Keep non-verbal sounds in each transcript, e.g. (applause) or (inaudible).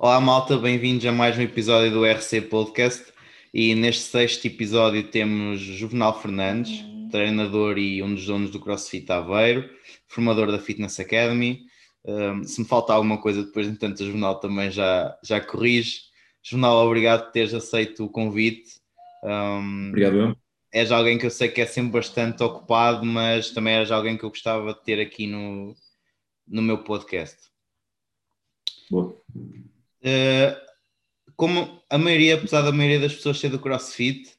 Olá malta, bem-vindos a mais um episódio do RC Podcast e neste sexto episódio temos Juvenal Fernandes, treinador e um dos donos do CrossFit Aveiro, formador da Fitness Academy. Um, se me falta alguma coisa depois, entanto, o Juvenal também já, já corrige. Juvenal, obrigado por teres aceito o convite. Um, obrigado. És alguém que eu sei que é sempre bastante ocupado, mas também és alguém que eu gostava de ter aqui no, no meu podcast. Boa. Uh, como a maioria, apesar da maioria das pessoas ser do CrossFit,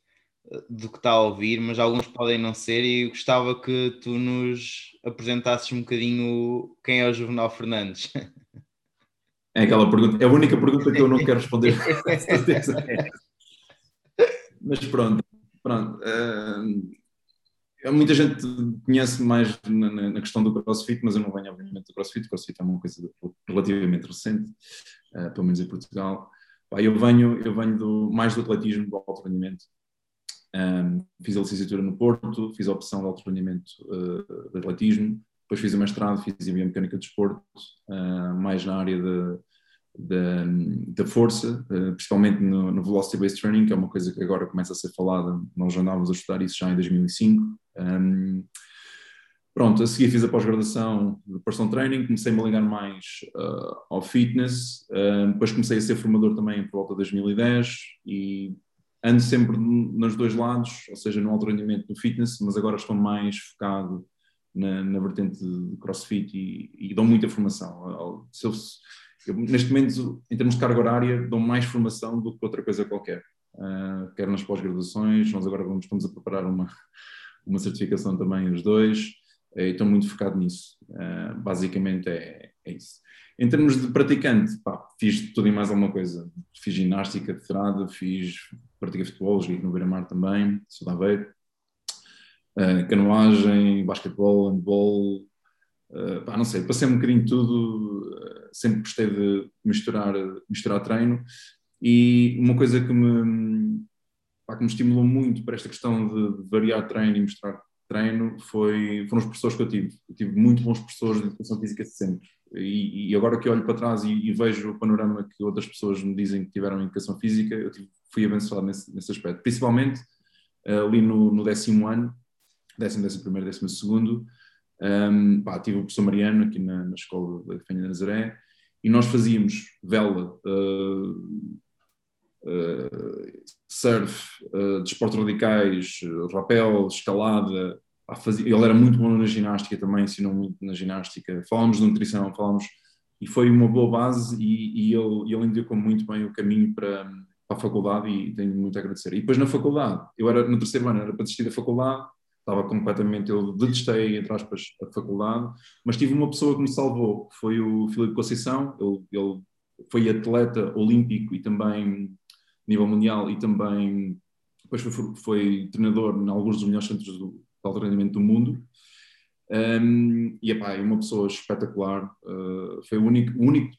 uh, do que está a ouvir, mas alguns podem não ser, e gostava que tu nos apresentasses um bocadinho quem é o Juvenal Fernandes. (laughs) É aquela pergunta, é a única pergunta que eu não quero responder. (laughs) mas pronto, pronto. Uh, muita gente conhece mais na, na, questão do CrossFit, mas eu não venho, obviamente, do CrossFit. O CrossFit é uma coisa relativamente recente uh, pelo menos em Portugal. eu venho, eu venho do, mais do atletismo, do alto rendimento. Um, fiz a licenciatura no Porto, fiz a opção de alto rendimento uh, de atletismo, depois fiz o mestrado, fiz a biomecânica de desporto, uh, mais na área da força, uh, principalmente no, no Velocity Based Training, que é uma coisa que agora começa a ser falada, nós já andávamos a estudar isso já em 2005. Um, Pronto, a seguir fiz a pós-graduação de personal training, comecei-me a ligar mais uh, ao fitness, uh, depois comecei a ser formador também por volta de 2010 e ando sempre nos dois lados, ou seja, no alto rendimento no fitness, mas agora estou mais focado na, na vertente de crossfit e, e dou muita formação. Eu, eu, neste momento, em termos de carga horária, dou mais formação do que outra coisa qualquer. Uh, quer nas pós-graduações, nós agora vamos, estamos a preparar uma, uma certificação também, os dois e estou muito focado nisso. Uh, basicamente é, é, isso. Em termos de praticante, pá, fiz tudo e mais alguma coisa. Fiz ginástica federada, fiz, pratiquei futebol, joguei no Beira-Mar também, sou da Aveiro. Uh, canoagem, basquetebol, handball, uh, pá, não sei, passei um bocadinho de tudo, uh, sempre gostei de misturar, misturar treino e uma coisa que me, pá, que me estimulou muito para esta questão de, de variar treino e misturar treino foi, foram os professores que eu tive. Eu tive muito bons professores de educação física sempre. E, e agora que olho para trás e, e, vejo o panorama que outras pessoas me dizem que tiveram em educação física, eu tive, fui abençoado nesse, nesse aspecto. Principalmente uh, ali no, no, décimo ano, décimo, décimo primeiro, décimo segundo, um, pá, tive o professor Mariano aqui na, na escola da Fenha de Nazaré e nós fazíamos vela, uh, uh, surf, uh, desportos radicais, rapel, escalada. Ele era muito bom na ginástica também, ensinou muito na ginástica. Falámos de nutrição, falámos. E foi uma boa base e, e ele, ele indicou muito bem o caminho para, para a faculdade e tenho muito a agradecer. E depois na faculdade, eu era no terceiro ano, era para desistir da faculdade, estava completamente, eu detestei, entre aspas, a faculdade, mas tive uma pessoa que me salvou, foi o Filipe Conceição, ele, ele foi atleta olímpico e também nível mundial e também depois foi, foi treinador em alguns dos melhores centros do, de alto rendimento do mundo. Um, e epá, é uma pessoa espetacular. Uh, foi o único, o, único,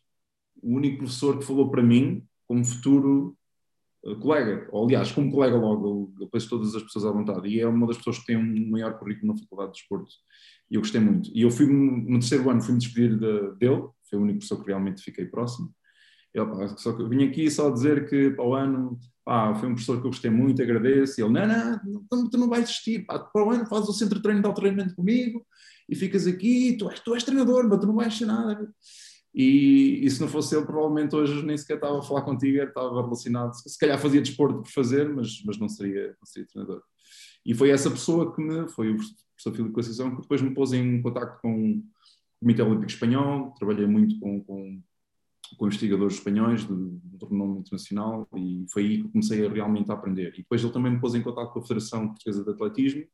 o único professor que falou para mim como futuro uh, colega, ou aliás, como colega logo, eu, penso todas as pessoas à vontade. E é uma das pessoas que tem um maior currículo na Faculdade de Desporto. E eu gostei muito. E eu fui no terceiro ano, fui-me despedir de, dele, foi o único professor que realmente fiquei próximo. Ele, pá, só que eu vim aqui só dizer que para o ano pá, foi um professor que eu gostei muito, agradeço. E ele, não, não, tu, tu não vais desistir, pá, para o ano fazes o centro de treino de alto treinamento comigo e ficas aqui, tu és, tu és treinador, mas tu não vais ser nada. E, e, se não fosse ele, provavelmente hoje nem sequer estava a falar contigo, estava relacionado, se calhar fazia desporto por fazer, mas, mas não, seria, não seria treinador. E foi essa pessoa que me, foi o professor Filipe Conceição, que depois me pôs em contato com o Comitê Olímpico Espanhol, trabalhei muito com, com com investigadores espanhóis de, de renome internacional e foi aí que comecei a realmente a aprender. E depois ele também me pôs em contato com a Federação Portuguesa de Atletismo,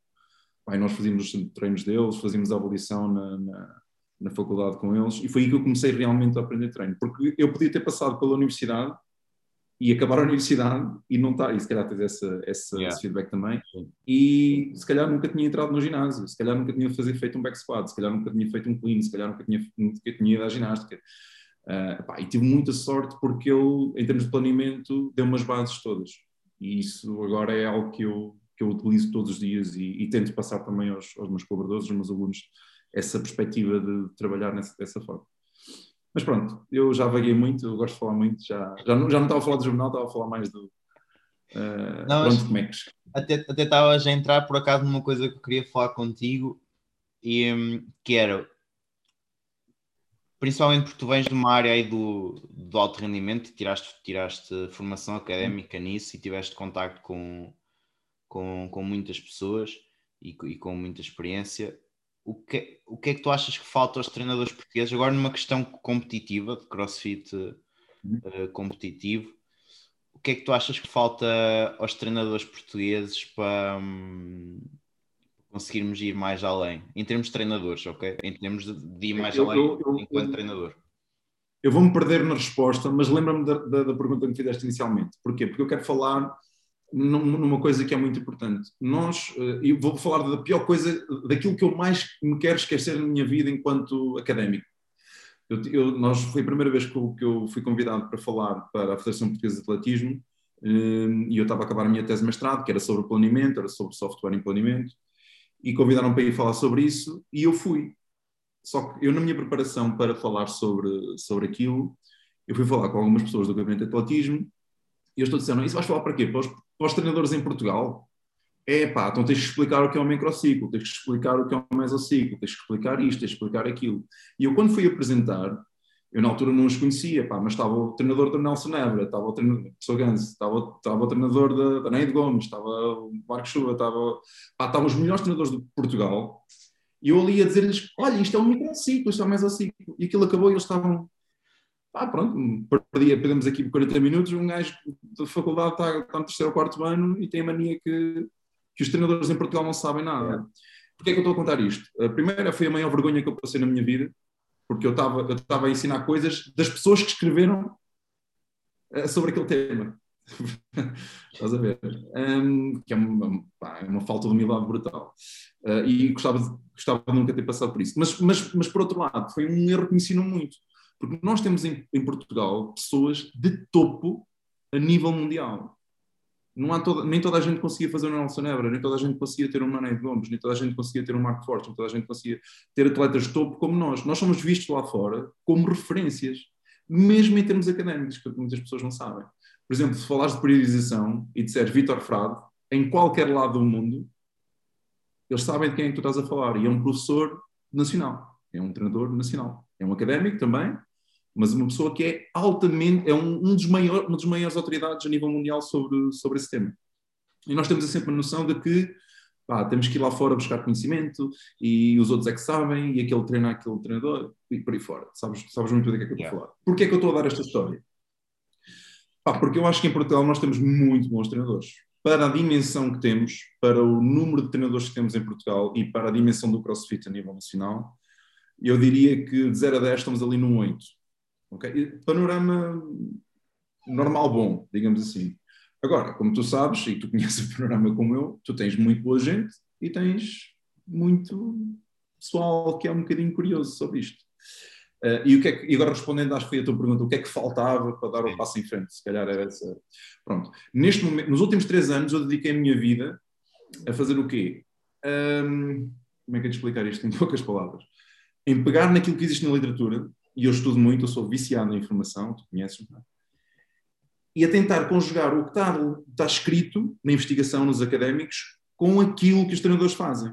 Aí nós fazíamos os treinos deles, fazíamos a avaliação na, na, na, faculdade com eles e foi aí que eu comecei realmente a aprender treino, porque eu podia ter passado pela universidade e acabar a universidade e não estar, e se calhar ter essa, essa yeah. esse feedback também, e se calhar nunca tinha entrado no ginásio, se calhar nunca tinha fazer, feito um back squat, se calhar nunca tinha feito um clean, se calhar nunca tinha, nunca tinha ido à ginástica. Uh, pá, e tive muita sorte porque ele, em termos de planeamento, deu umas bases todas. E isso agora é algo que eu, que eu utilizo todos os dias e, e tento passar também aos, aos, meus colaboradores, aos meus alunos, essa perspectiva de trabalhar nessa, dessa forma. Mas pronto, eu já vaguei muito, eu gosto de falar muito, já, já, não, já não estava a falar do jornal, estava a falar mais do. Uh, não, pronto, como é que... Até, até estavas a entrar por acaso numa coisa que eu queria falar contigo, e, um, que era principalmente porque tu vens de uma área aí do, do alto rendimento, tiraste, tiraste formação académica nisso e tiveste contacto com, com, com muitas pessoas e, e, com muita experiência. O que, o que é que tu achas que falta aos treinadores portugueses agora numa questão competitiva, de crossfit uh, competitivo? O que é que tu achas que falta aos treinadores portugueses para, um, conseguirmos ir mais além, em termos de treinadores, ok? Em termos de, de ir mais eu, além eu, eu, enquanto treinador. Eu vou-me perder na resposta, mas lembra-me da, da, da, pergunta que me fizeste inicialmente. Porquê? Porque eu quero falar numa coisa que é muito importante. Nós, eh, eu vou falar da pior coisa, daquilo que eu mais me quero esquecer na minha vida enquanto académico. Eu, eu, nós, foi a primeira vez que eu, que eu, fui convidado para falar para a Federação Portuguesa de Atletismo eh, e eu estava a acabar a minha tese de mestrado, que era sobre planeamento, era sobre software em planeamento, e convidaram para ir falar sobre isso e eu fui. Só que eu, na minha preparação para falar sobre, sobre aquilo, eu fui falar com algumas pessoas do gabinete de atletismo e eles disseram: Isso vais falar para quê? Para os, para os treinadores em Portugal? É pá, então tens que explicar o que é um microciclo, tens que explicar o que é um mesociclo, tens que explicar isto, tens que explicar aquilo. E eu, quando fui apresentar, eu na altura não os conhecia, pá, mas estava o treinador do Nelson Nebra, estava o treinador do Gans, estava, estava o treinador da, da Neide Gomes, estava o Marcos Chuva, estava, pá, estavam os melhores treinadores de Portugal, e eu ali a dizer-lhes, olha, isto é um microciclo, isto é um mesociclo, e aquilo acabou e eles estavam, pá, pronto, perdia, perdemos aqui 40 minutos, um gajo da faculdade está, está no terceiro ou quarto ano e tem a mania que, que os treinadores em Portugal não sabem nada. Porquê é que eu estou a contar isto? A primeira foi a maior vergonha que eu passei na minha vida, porque eu estava eu estava a ensinar coisas das pessoas que escreveram uh, sobre aquele tema. (laughs) Estás a ver? Um, que é uma, pá, é uma, falta de humildade brutal. Uh, e gostava de, gostava de nunca ter passado por isso. Mas, mas, mas, por outro lado, foi um erro que me ensinou muito. Porque nós temos em, em Portugal pessoas de topo a nível mundial não há toda, nem toda a gente conseguia fazer um Nelson Nebra, nem toda a gente conseguia ter um Mané Gomes, nem toda a gente conseguia ter um Marco Forte, nem toda a gente conseguia ter atletas de topo como nós. Nós somos vistos lá fora como referências, mesmo em termos académicos, que muitas pessoas não sabem. Por exemplo, se falares de periodização e disseres Vitor Frade, em qualquer lado do mundo, eles sabem de quem é que tu estás a falar. E é um professor nacional, é um treinador nacional. É um académico também, mas uma pessoa que é altamente, é um, um dos maior, uma das maiores autoridades a nível mundial sobre, sobre esse tema. E nós temos sempre a noção de que pá, temos que ir lá fora buscar conhecimento e os outros é que sabem e aquele treina aquele treinador e por aí fora. Sabes, sabes muito bem do que é que eu estou yeah. a falar. Porquê é que eu estou a dar esta história? Pá, porque eu acho que em Portugal nós temos muito bons treinadores. Para a dimensão que temos, para o número de treinadores que temos em Portugal e para a dimensão do CrossFit a nível nacional, eu diria que de 0 a 10 estamos ali num 8 Okay? Panorama normal bom, digamos assim. Agora, como tu sabes, e tu (laughs) conheces o panorama como eu, tu tens muito boa gente e tens muito pessoal que é um bocadinho curioso sobre isto. Uh, e, o que é que, e agora respondendo, acho que foi a tua pergunta, o que é que faltava para dar o passo em frente? Se calhar era essa. Pronto. Neste momento, nos últimos três anos, eu dediquei a minha vida a fazer o quê? Um, como é que é de explicar isto em poucas palavras? Em pegar naquilo que existe na literatura e eu estudo muito, eu sou viciado na informação, tu conheces, não é? E a tentar conjugar o que está, está escrito na investigação nos académicos com aquilo que os treinadores fazem.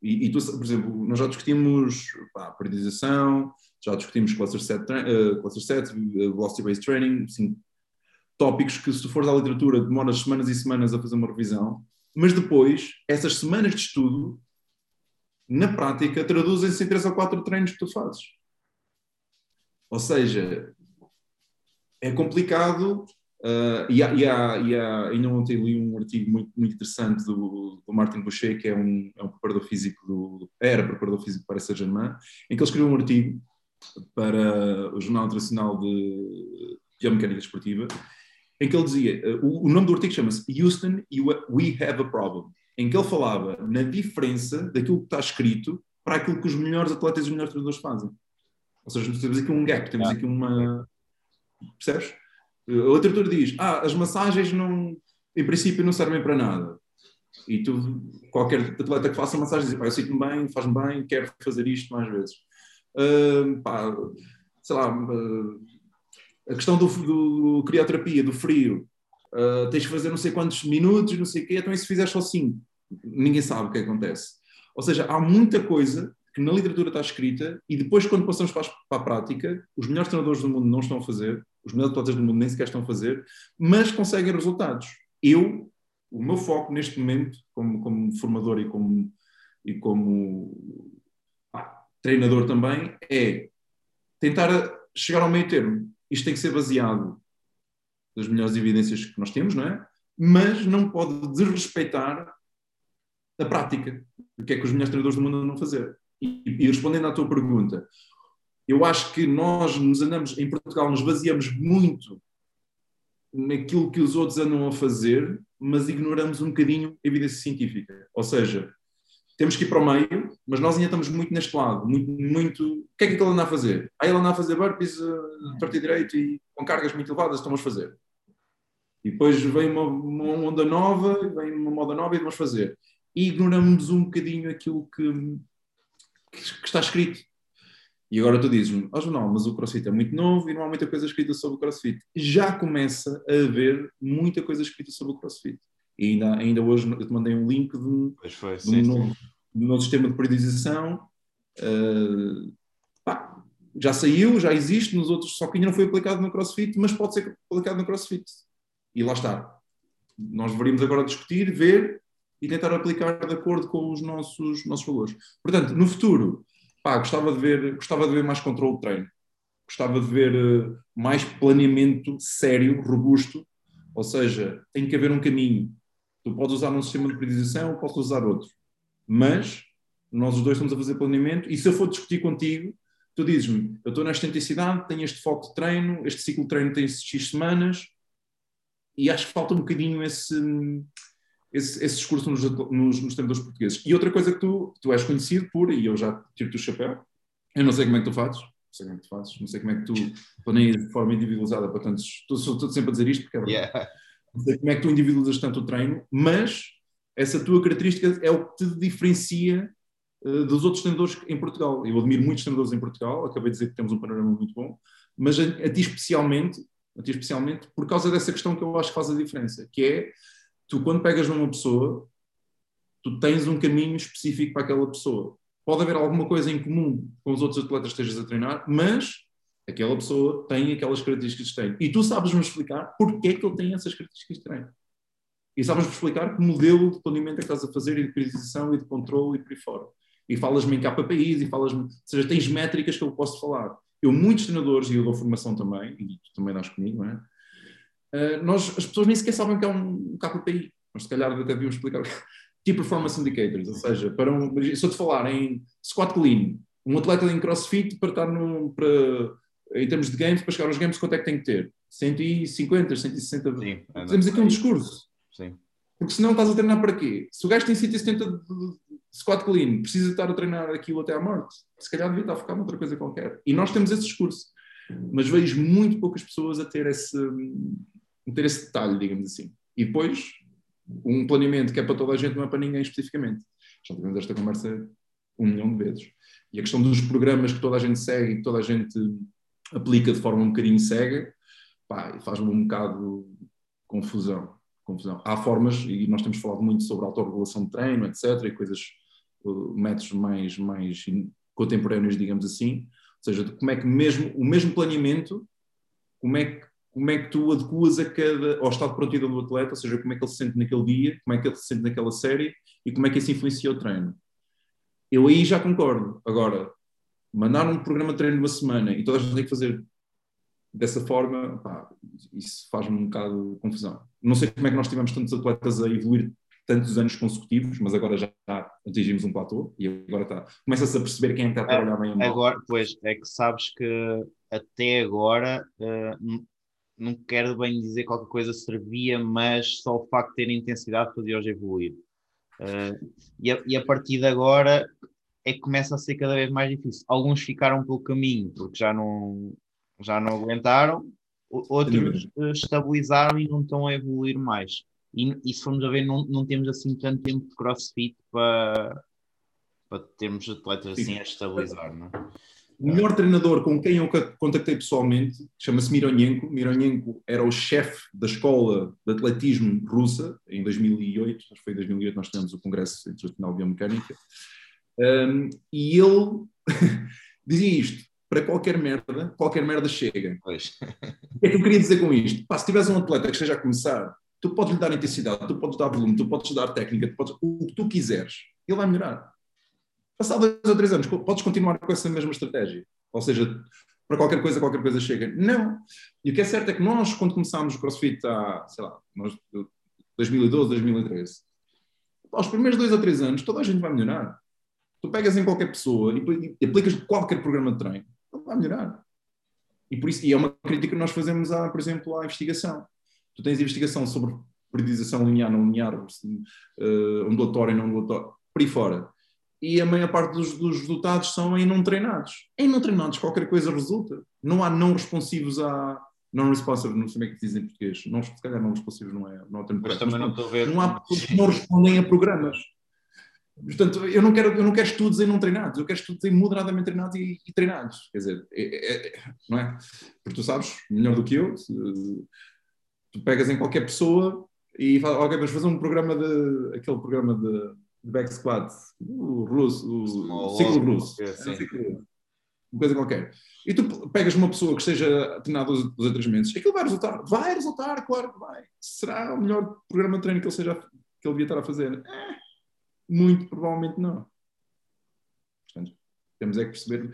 E, e tu, por exemplo, nós já discutimos pá, periodização, já discutimos cluster set, uh, cluster set uh, velocity-based training, assim, tópicos que se tu fores à literatura demoras semanas e semanas a fazer uma revisão, mas depois, essas semanas de estudo, na prática, traduzem-se em três ou quatro treinos que tu fazes. Ou seja, é complicado. Uh, e, há, e, há, e há, ainda ontem li um artigo muito, muito interessante do, do Martin Boucher, que é um, é um preparador físico, do, era preparador físico para Saint-Germain, em que ele escreveu um artigo para o Jornal Internacional de Biomecânica Desportiva, em que ele dizia, o, o, nome do artigo chama-se Houston, We Have a Problem, em que ele falava na diferença daquilo que está escrito para aquilo que os melhores atletas e os melhores treinadores fazem. Ou seja, temos aqui um gap, temos aqui uma. Percebes? A literatura diz: ah, as massagens não, em princípio não servem para nada. E tu, qualquer atleta que faça massagem diz: eu sinto-me bem, faz-me bem, quero fazer isto mais vezes. Uh, pá, sei lá, uh, a questão do, do, do crioterapia, do frio, uh, tens que fazer não sei quantos minutos, não sei o quê, então e se fizeres só 5? Ninguém sabe o que acontece. Ou seja, há muita coisa que na literatura está escrita e depois, quando passamos para a, prática, os melhores treinadores do mundo não estão a fazer, os melhores atletas do mundo nem sequer estão a fazer, mas conseguem resultados. Eu, o meu foco neste momento, como, como formador e como, e como treinador também, é tentar chegar ao meio termo. Isto tem que ser baseado nas melhores evidências que nós temos, não é? Mas não pode desrespeitar a prática. O que é que os melhores treinadores do mundo a fazer? E, respondendo à tua pergunta, eu acho que nós nos andamos, em Portugal, nos baseamos muito naquilo que os outros andam a fazer, mas ignoramos um bocadinho a evidência científica. Ou seja, temos que ir para o meio, mas nós ainda estamos muito neste lado, muito, muito... o que é que ele anda a fazer? Ah, ele anda a fazer burpees uh, torto e direito e com cargas muito elevadas, estamos a fazer. E depois vem uma, uma onda nova, vem uma moda nova e vamos fazer. E ignoramos um bocadinho aquilo que, que está escrito. E agora tu dizes-me, oh, não, mas o CrossFit é muito novo e não há muita coisa escrita sobre o CrossFit. Já começa a haver muita coisa escrita sobre o CrossFit. E ainda, ainda hoje eu te mandei um link de um, foi, de um, novo, de um novo, sistema de periodização. Uh, pá, já saiu, já existe nos outros, só que ainda não foi aplicado no CrossFit, mas pode ser aplicado no CrossFit. E lá está. Nós deveríamos agora discutir, ver e tentar aplicar de acordo com os nossos, nossos valores. Portanto, no futuro, pá, gostava, de ver, gostava de ver mais controle de treino. Gostava de ver uh, mais planeamento sério, robusto. Ou seja, tem que haver um caminho. Tu podes usar um sistema de periodização, podes usar outro. Mas nós os dois estamos a fazer planeamento e se eu for discutir contigo, tu dizes-me, eu estou nesta intensidade, tenho este foco de treino, este ciclo de treino tem X semanas e acho que falta um bocadinho esse, esse, esse discurso nos, nos, nos, treinadores portugueses. E outra coisa que tu, tu és conhecido por, e eu já tiro-te o chapéu, eu não sei como é que tu fazes, não sei como é que tu fazes, não sei como é que tu planeias de forma individualizada para tantos, estou, estou sempre a dizer isto porque é verdade. Yeah. Não sei como é que tu individualizas tanto o treino, mas essa tua característica é o que te diferencia uh, dos outros treinadores em Portugal. Eu admiro muitos treinadores em Portugal, acabei de dizer que temos um panorama muito bom, mas a, a ti especialmente, a ti especialmente, por causa dessa questão que eu acho que faz a diferença, que é tu quando pegas numa pessoa, tu tens um caminho específico para aquela pessoa. Pode haver alguma coisa em comum com os outros atletas que estejas a treinar, mas aquela pessoa tem aquelas características que tem. E tu sabes-me explicar porque é que ele tem essas características que tem. E sabes-me explicar que modelo de planeamento é que estás a fazer e de priorização e de controle e por aí fora. E falas-me em KPIs e falas-me... Ou seja, tens métricas que eu posso falar. Eu, muitos treinadores, e eu dou formação também, e tu também dás comigo, não é? Uh, nós, as pessoas nem sequer sabem que é um KPI. Mas se calhar até devíamos explicar. (laughs) Key Performance Indicators, ou seja, para um, se eu te falar em squat clean, um atleta em crossfit para estar no, para, em termos de games, para chegar aos games, quanto é que tem que ter? 150, 160. Sim, Temos aqui um discurso. Sim. Porque senão estás a treinar para quê? Se o gajo tem 170 de squat clean, precisa estar a treinar aquilo até à morte, se calhar devia estar a focar noutra coisa qualquer. E nós temos esse discurso. Mas vejo muito poucas pessoas a ter esse, ter esse detalhe, digamos assim. E depois, um planeamento que é para toda a gente, não é para ninguém especificamente. Já tivemos esta conversa um milhão de vezes. E a questão dos programas que toda a gente segue e que toda a gente aplica de forma um bocadinho cega, faz-me um bocado confusão. confusão. Há formas, e nós temos falado muito sobre autorregulação de treino, etc., e coisas, uh, métodos mais, mais contemporâneos, digamos assim. Ou seja, como é que mesmo o mesmo planeamento, como é que como é que tu adequas a cada, ao estado de prontidão do atleta, ou seja, como é que ele se sente naquele dia, como é que ele se sente naquela série e como é que isso influencia o treino. Eu aí já concordo. Agora, mandar um programa de treino de uma semana e toda a gente tem que fazer dessa forma, pá, isso faz-me um bocado de confusão. Não sei como é que nós tivemos tantos atletas a evoluir tantos anos consecutivos, mas agora já atingimos um platô e agora está. Começa-se a perceber quem é está a trabalhar bem a Agora, pois, é que sabes que até agora uh, não quero bem dizer qualquer coisa servia, mas só o facto de ter intensidade fazia-os evoluir. Uh, e, a, e, a, partir de agora é que começa a ser cada vez mais difícil. Alguns ficaram pelo caminho porque já não, já não aguentaram, outros estabilizaram e não estão a evoluir mais. E, e se formos a ver, não, não temos assim tanto tempo de crossfit para, para termos atletas assim a estabilizar, não é? O melhor treinador com quem eu contactei pessoalmente chama-se Mironenko. Mironenko era o chefe da escola de atletismo russa em 2008. Acho que foi em 2008 nós tivemos o Congresso Internacional de Biomecânica. Um, e ele (laughs) dizia isto: para qualquer merda, qualquer merda chega. Pois. O que é que eu queria dizer com isto? Pá, se tiveres um atleta que esteja a começar, tu podes lhe dar intensidade, tu podes dar volume, tu podes dar técnica, tu podes, o que tu quiseres, ele vai melhorar. Passado dois ou três anos, podes continuar com essa mesma estratégia. Ou seja, para qualquer coisa, qualquer coisa chega. Não. E o que é certo é que nós, quando começámos o CrossFit há, sei lá, nós, 2012, 2013, aos primeiros dois ou três anos, toda a gente vai melhorar. Tu pegas em qualquer pessoa e, aplicas qualquer programa de treino, vai melhorar. E, por isso, e é uma crítica que nós fazemos, a, por exemplo, à investigação. Tu tens investigação sobre periodização linear, não linear, uh, ondulatória, não ondulatória, por aí fora e a maior parte dos, dos, resultados são em não treinados. Em não treinados qualquer coisa resulta. Não há não responsivos a não responsive, não sei como é que dizem em português. Não, se calhar não responsivos não é, não é mas também não estou a ver. Não há pessoas que não respondem a programas. Portanto, eu não quero, eu não quero estudos em não treinados, eu quero estudos em moderadamente treinados e, e treinados. Quer dizer, é, é, é, não é? Porque tu sabes, melhor do que eu, tu pegas em qualquer pessoa e fala, ok, vamos fazer um programa de aquele programa de back squat, o russo, o ciclo russo, é, uma coisa qualquer. E tu pegas uma pessoa que esteja treinada dos, dos atrasamentos, aquilo vai resultar, vai resultar, claro que vai. Será o melhor programa de treino que ele, seja, que ele devia estar a fazer? É, muito provavelmente não. Portanto, temos é que perceber.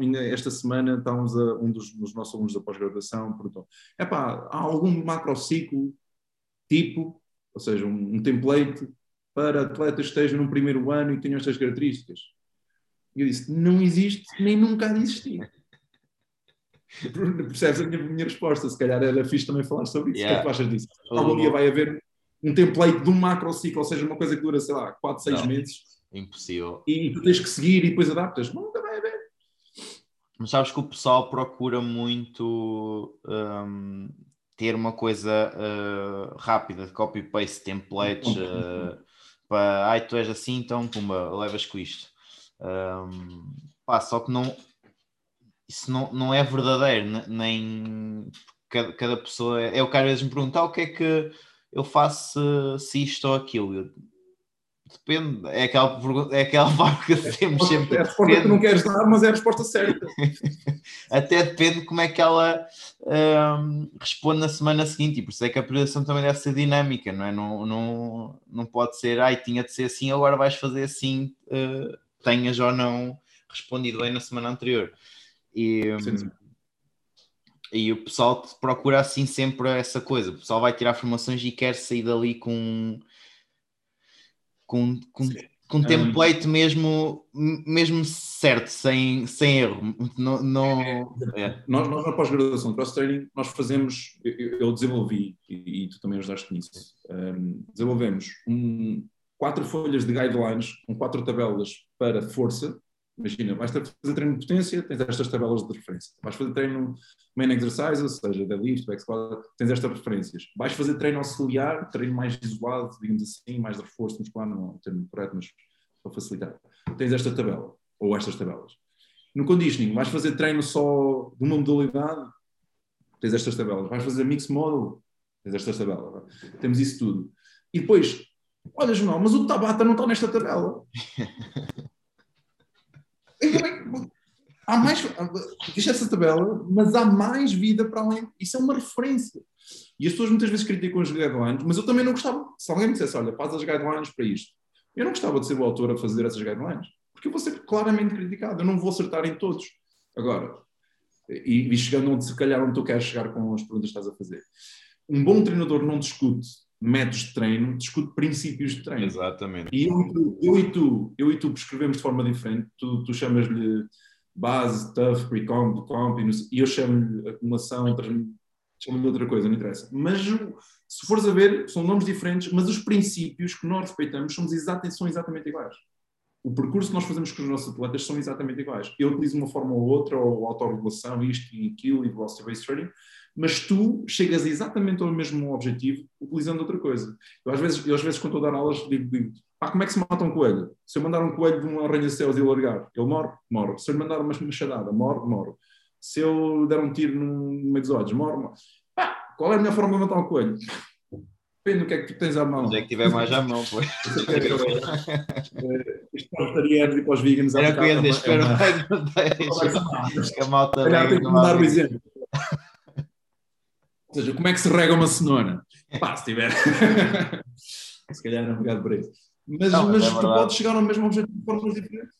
ainda esta semana estávamos a, um dos, dos nossos alunos da pós-graduação perguntou: é pá, há algum macrociclo tipo, ou seja, um, um template para atletas que estejam no primeiro ano e tenham estas características? E eu disse: não existe, nem nunca há de existir. (laughs) Percebes a minha, minha, resposta? Se calhar era fixe também falar sobre isso. Yeah. O que é que tu achas disso? Algum dia vai haver um template de um macro ciclo, ou seja, uma coisa que dura, sei lá, 4, 6 não. meses. Impossível. E tu tens que seguir e depois adaptas. Nunca vai haver. Mas sabes que o pessoal procura muito um, ter uma coisa uh, rápida, de copy-paste, templates. Uh, para ai, tu és assim, então pumba, levas com isto. Um, pá, só que não isso não, não é verdadeiro, nem cada, cada pessoa é, é o que às vezes me pergunta ah, o que é que eu faço se isto ou aquilo. Eu, Depende, é aquela, é aquela (laughs) vaga que temos sempre. É a resposta que não queres dar, mas é a resposta certa. (laughs) Até depende como é que ela um, responde na semana seguinte, e por isso é que a apresentação também deve ser dinâmica, não é? Não, não, não pode ser, ai, tinha de ser assim, agora vais fazer assim, uh, tenhas ou não respondido bem na semana anterior. E, um, e o pessoal procura assim sempre essa coisa. O pessoal vai tirar formações e quer sair dali com com, com, com template mesmo, mesmo certo, sem, sem erro. Não, não... É. Nós, nós, na pós-graduação de cross-training, nós fazemos, eu, eu desenvolvi, e, e, tu também ajudaste nisso, um, desenvolvemos um, quatro folhas de guidelines com quatro tabelas para força, Imagina, vais fazer treino de potência, tens estas tabelas de referência. Vais fazer treino main exercise, ou seja, deadlift, back squat, tens estas referências. Vais fazer treino auxiliar, treino mais isolado, digamos assim, mais de reforço muscular, não é o termo correto, mas para facilitar. Tens esta tabela, ou estas tabelas. No conditioning, vais fazer treino só de uma modalidade, tens estas tabelas. Vais fazer mix model, tens estas tabelas. Temos isso tudo. E depois, olha, João, mas o Tabata não está nesta tabela. (laughs) há mais. Deixa essa tabela, mas há mais vida para além. Isso é uma referência. E as pessoas muitas vezes criticam as guidelines, mas eu também não gostava. Se alguém me dissesse, olha, faz as guidelines para isto, eu não gostava de ser o autor a fazer essas guidelines, porque eu vou ser claramente criticado, eu não vou acertar em todos. Agora, e, e chegando onde se calhar onde tu queres chegar com as perguntas que estás a fazer. Um bom treinador não discute métodos de treino, discute princípios de treino. Exatamente. E eu, eu, e tu, eu e tu prescrevemos de forma diferente. Tu, tu chamas-lhe base, tough, pre-comp, comp, e eu chamo-lhe acumulação, chamo-lhe outra coisa, não interessa. Mas se fores a ver, são nomes diferentes, mas os princípios que nós respeitamos são, exatamente, são exatamente iguais. O percurso que nós fazemos com os nossos atletas são exatamente iguais. Eu utilizo uma forma ou outra, ou autorregulação, isto e aquilo, e velocity-based training, mas tu chegas exatamente ao mesmo objetivo utilizando outra coisa. Eu às vezes, eu, às vezes quando estou a dar aulas, digo, digo Pá, como é que se mata um coelho? Se eu mandar um coelho de um arranha-céus e largar, ele morre? Morre. Se eu lhe mandar uma machadada, morre? Morre. Se eu der um tiro no meio dos olhos, morre? morre. Pá, qual é a melhor forma de matar um coelho? Depende do que é que tu tens à mão. Onde é que tiver mais à mão, pois. (laughs) Isto para os vegetarianos e para os veganos Era o que eu ia dizer, espero é uma- bem que não deixes. Que a malta Calhar tenho que mudar o exemplo. Ou seja, como é que se rega uma cenoura? Pá, se tiver. (laughs) se calhar era um bocado por isso. Mas, Não, mas mas é tu podes chegar ao mesmo objetivo de formas diferentes.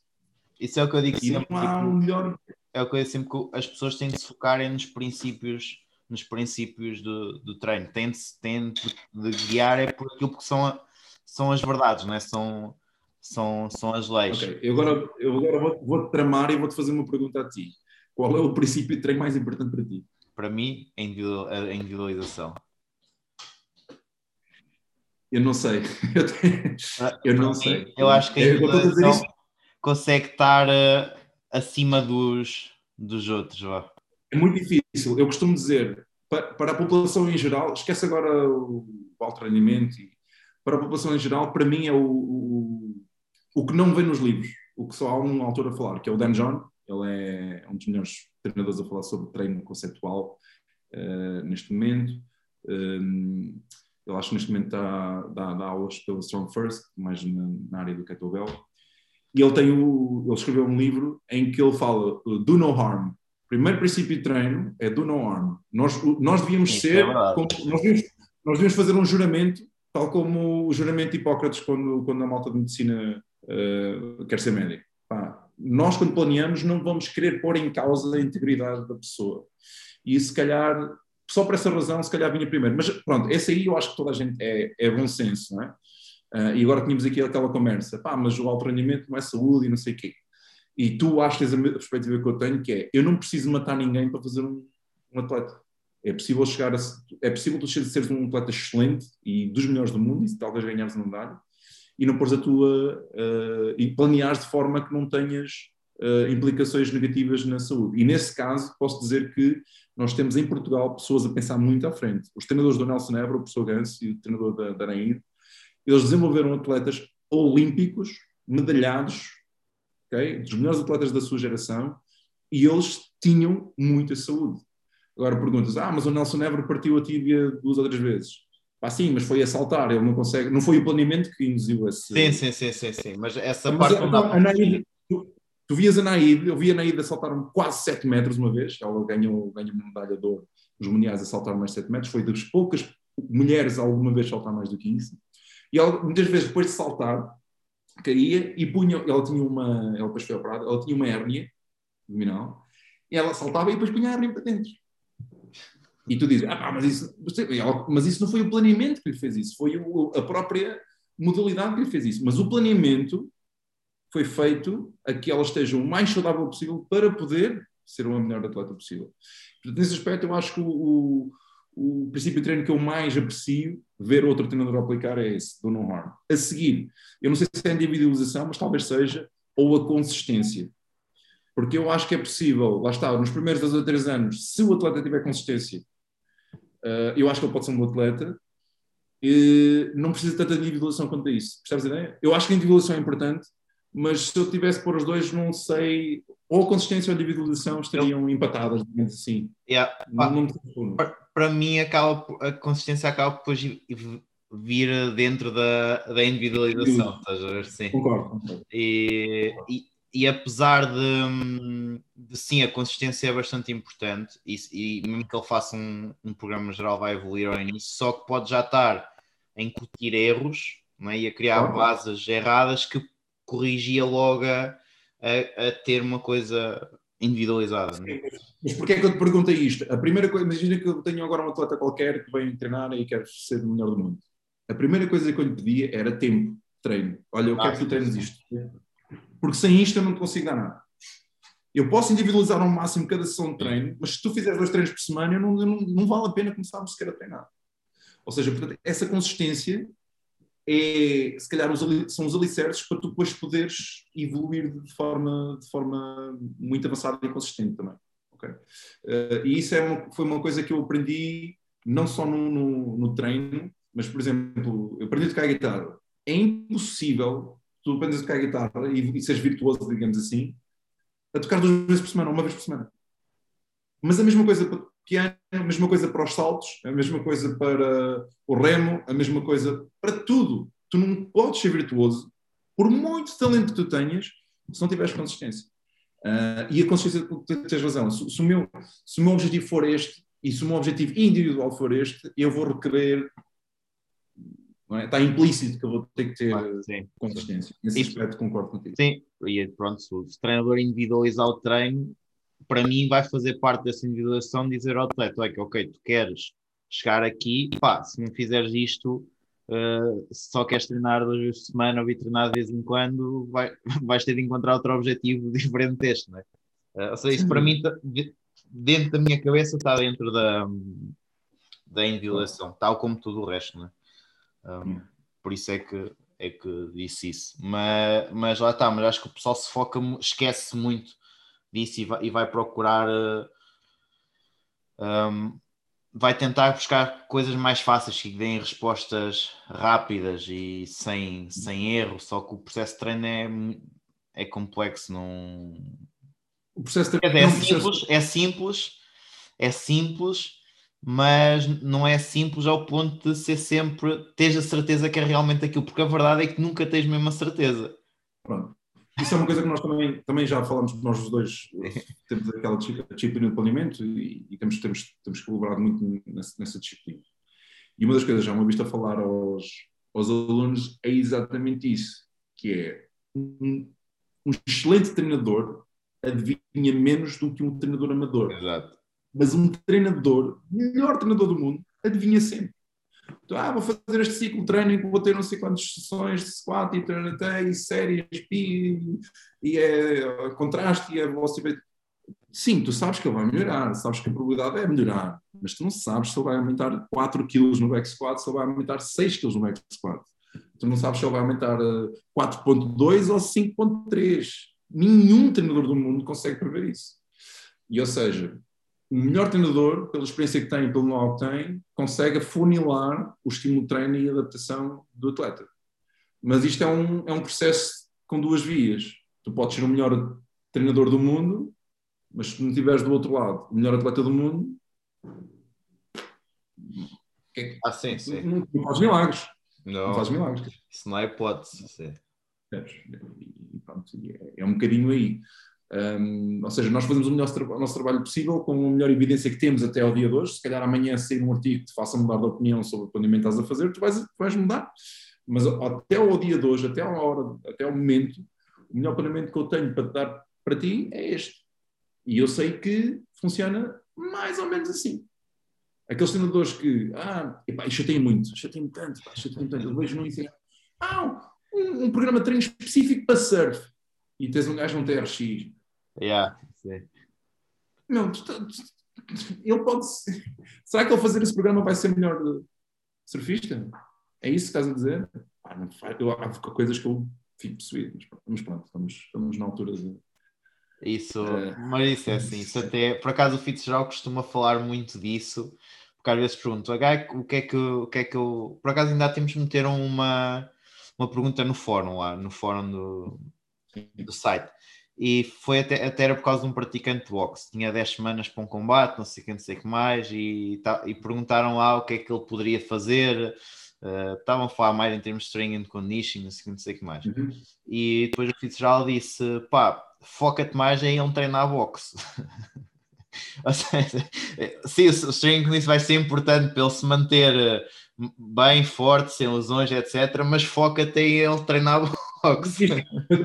Isso é o que eu digo E não sempre. há tipo, um melhor. é o que eu digo sempre que as pessoas têm de se focarem nos princípios nos princípios do, do treino têm de, têm de, de guiar é por aquilo que são, a- são as verdades não é? são, são, são as leis Ok, eu agora, eu agora vou- vou-te tramar e vou-te fazer uma pergunta a ti. Qual é o princípio de treino mais importante para ti? Para mim a individual- a individualização Eu não sei. (laughs) Eu, tenho- eu não Para sei. mim, eu acho que a individualização consegue estar eh, acima dos, dos outros vá. É muito difícil. Eu costumo dizer, pa- para, a população em geral, esquece agora o, o alto rendimento, para a população em geral, para mim é o, o, o que não vem nos livros, o que só há um autor a falar, que é o Dan John. Ele é um dos melhores treinadores a falar sobre treino conceptual eh, neste momento. Um, ele acho que neste momento está, dá, dá aulas pela Strong First, mais na, na área do kettlebell. E ele tem o, ele escreveu um livro em que ele fala uh, do no harm. Primeiro princípio de treino é do no harm. Nós, nós devíamos Isso ser, é como- nós, devíamos, nós devíamos fazer um juramento, tal como o juramento de Hipócrates quando, quando a malta de medicina uh, quer ser médico. Pá, nós, quando planeamos, não vamos querer pôr em causa a integridade da pessoa. E se calhar, só por essa razão, se calhar vinha primeiro. Mas pronto, esse aí eu acho que toda a gente é, é bom senso, não é? Ah, e agora tínhamos aqui aquela conversa, pá, mas o alto rendimento não é saúde e não sei o quê. E tu achas a perspectiva que eu tenho, que é, eu não preciso matar ninguém para fazer um, um atleta. É possível chegar a, é possível tu seres um atleta excelente e dos melhores do mundo, e talvez ganhares uma medalha, e não pôres a tua, ah, e planeares de forma que não tenhas ah, implicações negativas na saúde. E nesse caso, posso dizer que nós temos em Portugal pessoas a pensar muito à frente. Os treinadores do Nelson Évora, o professor Gans e o treinador da, da eles desenvolveram atletas olímpicos, medalhados, ok? dos melhores atletas da sua geração, e eles tinham muita saúde. Agora perguntas, ah, mas o Nelson Évora partiu a tíbia duas ou três vezes. Pá, sim, mas foi a saltar, ele não consegue, não foi o planeamento que induziu esse... sim, sim, sim, sim, sim mas essa Mas, parte não dá então, para a tu, tu vias a Naide, eu vi a Naide a saltar quase 7 metros uma vez, ela ganhou, ganhou uma medalha de ouro nos mundiais a saltar mais 7 metros, foi das poucas mulheres alguma vez saltar mais do que isso. E ela, muitas vezes, depois de saltar, caía e punha, ela tinha uma, ela depois foi operada, ela tinha uma hérnia abdominal, e ela saltava e depois punha a hérnia para dentro. E tu dizes, ah, mas, isso, mas isso não foi o planeamento que lhe fez isso, foi o, a própria modalidade que lhe fez isso. Mas o planeamento foi feito a que ela esteja o mais saudável possível para poder ser uma melhor atleta possível. Portanto, nesse aspecto, eu acho que o, o, o princípio de treino que eu mais aprecio ver outro treinador aplicar é esse, do no harm. A seguir, eu não sei se é individualização, mas talvez seja, ou a consistência. Porque eu acho que é possível, lá está, nos primeiros dois ou três anos, se o atleta tiver consistência, eu acho que ele pode ser um bom atleta, e não precisa tanta individualização quanto a isso. Percebes a ideia? Eu acho que a individualização é importante, mas se eu tivesse por os dois, não sei, ou a consistência ou a individualização estariam empatadas, digamos assim. Yeah. Não, não me confundo. para mim acaba a consistência acaba por vir dentro da, da individualização, estás a ver? Sim. Concordo. concordo. E, e, e apesar de, de sim, a consistência é bastante importante, e, e mesmo que ele faça um, um programa geral vai evoluir ao início, só que pode já estar a incutir erros é? e a criar bases erradas que corrigia logo a, a, a ter uma coisa individualizada. é? Mas porquê é que eu te perguntei isto? A primeira coisa, imagina que eu tenho agora um atleta qualquer que vem treinar e quer ser o melhor do mundo. A primeira coisa que eu lhe pedia era tempo de treino. Olha, eu Ah, quero que tu treines isto. Porque sem isto eu não te consigo dar nada. Eu posso individualizar ao máximo cada sessão de treino, mas se tu fizeres dois treinos por semana, eu não, eu não, não vale a pena começarmos sequer a treinar. Ou seja, portanto, essa consistência é, se calhar, os são os alicerces para tu depois poderes evoluir de forma, de forma muito avançada e consistente também. ok? Eh, e isso é uma- foi uma coisa que eu aprendi não só no, no- no treino, mas, por exemplo, eu aprendi a tocar guitarra. é impossível tu aprendes a tocar guitarra e, e seres virtuoso, digamos assim, a tocar duas vezes por semana, uma vez por semana. Mas a mesma coisa para o piano, a mesma coisa para os saltos, a mesma coisa para o remo, a mesma coisa para tudo. Tu não podes ser virtuoso, por muito talento que tu tenhas, se não tiveres consistência. Uh, e a consciência, tens razão, se, se, o meu, se o meu objetivo for este, e se o meu objetivo individual for este, eu vou requerer. É? Está implícito que eu vou ter que ter ah, consistência. Nesse Isso, aspecto, concordo contigo. Sim, e pronto, se o treinador individualizar o treino, para mim vai fazer parte dessa individualização dizer ao atleta: ok, ok, tu queres chegar aqui, pá, se não fizeres isto, uh, só queres treinar duas vezes por semana ou vir treinar de vez em quando, vai, (laughs) vais ter de encontrar outro objetivo (laughs) diferente deste, não é? Uh, ou seja, isso para mim, dentro da minha cabeça, está dentro da, da individuação, tal como tudo o resto, não é? Um, por isso é que, é que disse isso. Mas, mas lá está, mas acho que o pessoal se foca, esquece muito disso e vai, e vai procurar. Uh, um, vai tentar buscar coisas mais fáceis que deem respostas rápidas e sem, sem erro, só que o processo de treino é, é complexo, não. O processo de treino é, é simples, é simples, é simples, mas não é simples ao ponto de ser sempre, tens a certeza que é realmente aquilo, porque a verdade é que nunca tens mesmo a certeza. Pronto. Isso é uma coisa que nós também, também já falamos, nós os dois (laughs) temos aquela disciplina de planeamento e, e temos, temos, temos colaborado muito nessa, nessa, disciplina. E uma das coisas, já uma vista a falar aos, aos alunos, é exatamente isso, que é um, um excelente treinador adivinha menos do que um treinador amador. Exato. Mas um treinador, melhor treinador do mundo, adivinha sempre. Então, ah, vou fazer este ciclo de treino vou ter não sei quantas sessões de squat e até e séries e, e é contraste e é velocidade. Sim, tu sabes que ele vai melhorar, sabes que a probabilidade é melhorar, mas tu não sabes se ele vai aumentar 4 kg no back squat, se ele vai aumentar 6 kg no back squat. Tu não sabes se ele vai aumentar 4.2 eh, ou 5.3. Nenhum treinador do mundo consegue prever isso. E ou seja, o melhor treinador, pela experiência que tem, pelo know que tem, consegue afunilar o estímulo de treino e adaptação do atleta. Mas isto é um, é um processo com duas vias. Tu podes ser o melhor treinador do mundo, mas se não estiveres do outro lado, o melhor atleta do mundo, é ah, sim, sim. Não, não faz milagres. Não, não faz milagres. Isso não é hipótese. Sim. É, e, pronto, é, é um bocadinho aí. Um, ou seja, nós fazemos o, melhor, o nosso trabalho possível com a melhor evidência que temos até ao dia de hoje. Se calhar amanhã sair um artigo que te faça mudar de opinião sobre o planeamento que estás a fazer, tu vais, vais mudar. Mas até ao dia de hoje, até a hora, até ao momento, o melhor planeamento que eu tenho para te dar para ti é este. E eu sei que funciona mais ou menos assim. Aqueles treinadores que, ah, epá, chatei muito, chatei tanto, chatei tanto, eu vejo no Instagram, ah, um, um programa de treino específico para surf e tens um gajo um TRX. Yeah, sim. Não, tu, tu, ele pode. Será que ele fazer esse programa vai ser melhor surfista? É isso que estás a dizer? Ah, não, eu, há coisas que eu fico possuído, mas pronto, estamos, estamos na altura de. Isso, é... mas isso é assim, isso até, por acaso o Fitzgerald costuma falar muito disso, porque às vezes pergunto, o que é que, o que é que eu, por acaso ainda temos que meter uma, uma pergunta no fórum lá, no fórum do, do site. E foi até, até era por causa de um praticante de boxe. Tinha 10 semanas para um combate, não sei o que, não sei o que mais, e, e perguntaram lá o que é que ele poderia fazer. Uh, estavam a falar mais em termos de string and conditioning, não sei, não sei o que mais. Uhum. E depois o Fitzgerald disse: pá, foca-te mais em ele treinar boxe. (laughs) Ou seja, sim, o string conditioning vai ser importante para ele se manter eh, bem forte, sem lesões, etc. Mas foca-te em ele treinar boxe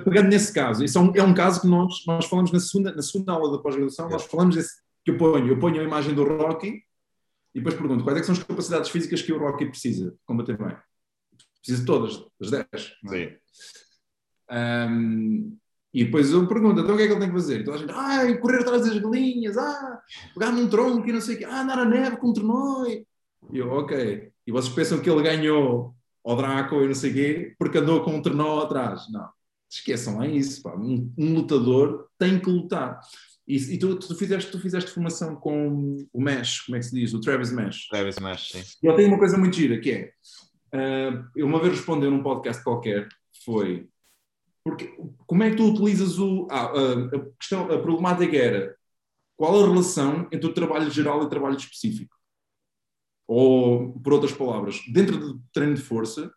Pegando nesse caso, isso é um, é um caso que nós, nós falamos na segunda, na segunda aula da pós-graduação, nós falamos desse, que eu ponho, eu ponho a imagem do Rocky e depois pergunto quais é são as capacidades físicas que o Rocky precisa de combater bem. Precisa de todas, das 10. É? Um, e depois eu pergunto, então o que é que ele tem que fazer? Então a gente, ah, correr atrás das galinhas, ah, pegar num tronco e não sei o quê, ah, andar a neve com um trenói. E eu, ok. E vocês pensam que ele ganhou ao Draco e não sei o quê, porque andou com um trenó atrás. Não, esqueçam lá isso. Pá. Um, um, lutador tem que lutar. E, e tu, tu, fizeste, tu fizeste formação com o Mesh, como é que se diz? O Travis Mesh. Travis Mesh, sim. E ele tem uma coisa muito gira, que é, Uh, ele uma vez respondeu num podcast qualquer, foi porque, como é que tu utilizas o. Ah, a, questão, a problemática era qual a relação entre o trabalho geral e o trabalho específico? Ou, por outras palavras, dentro do treino de força,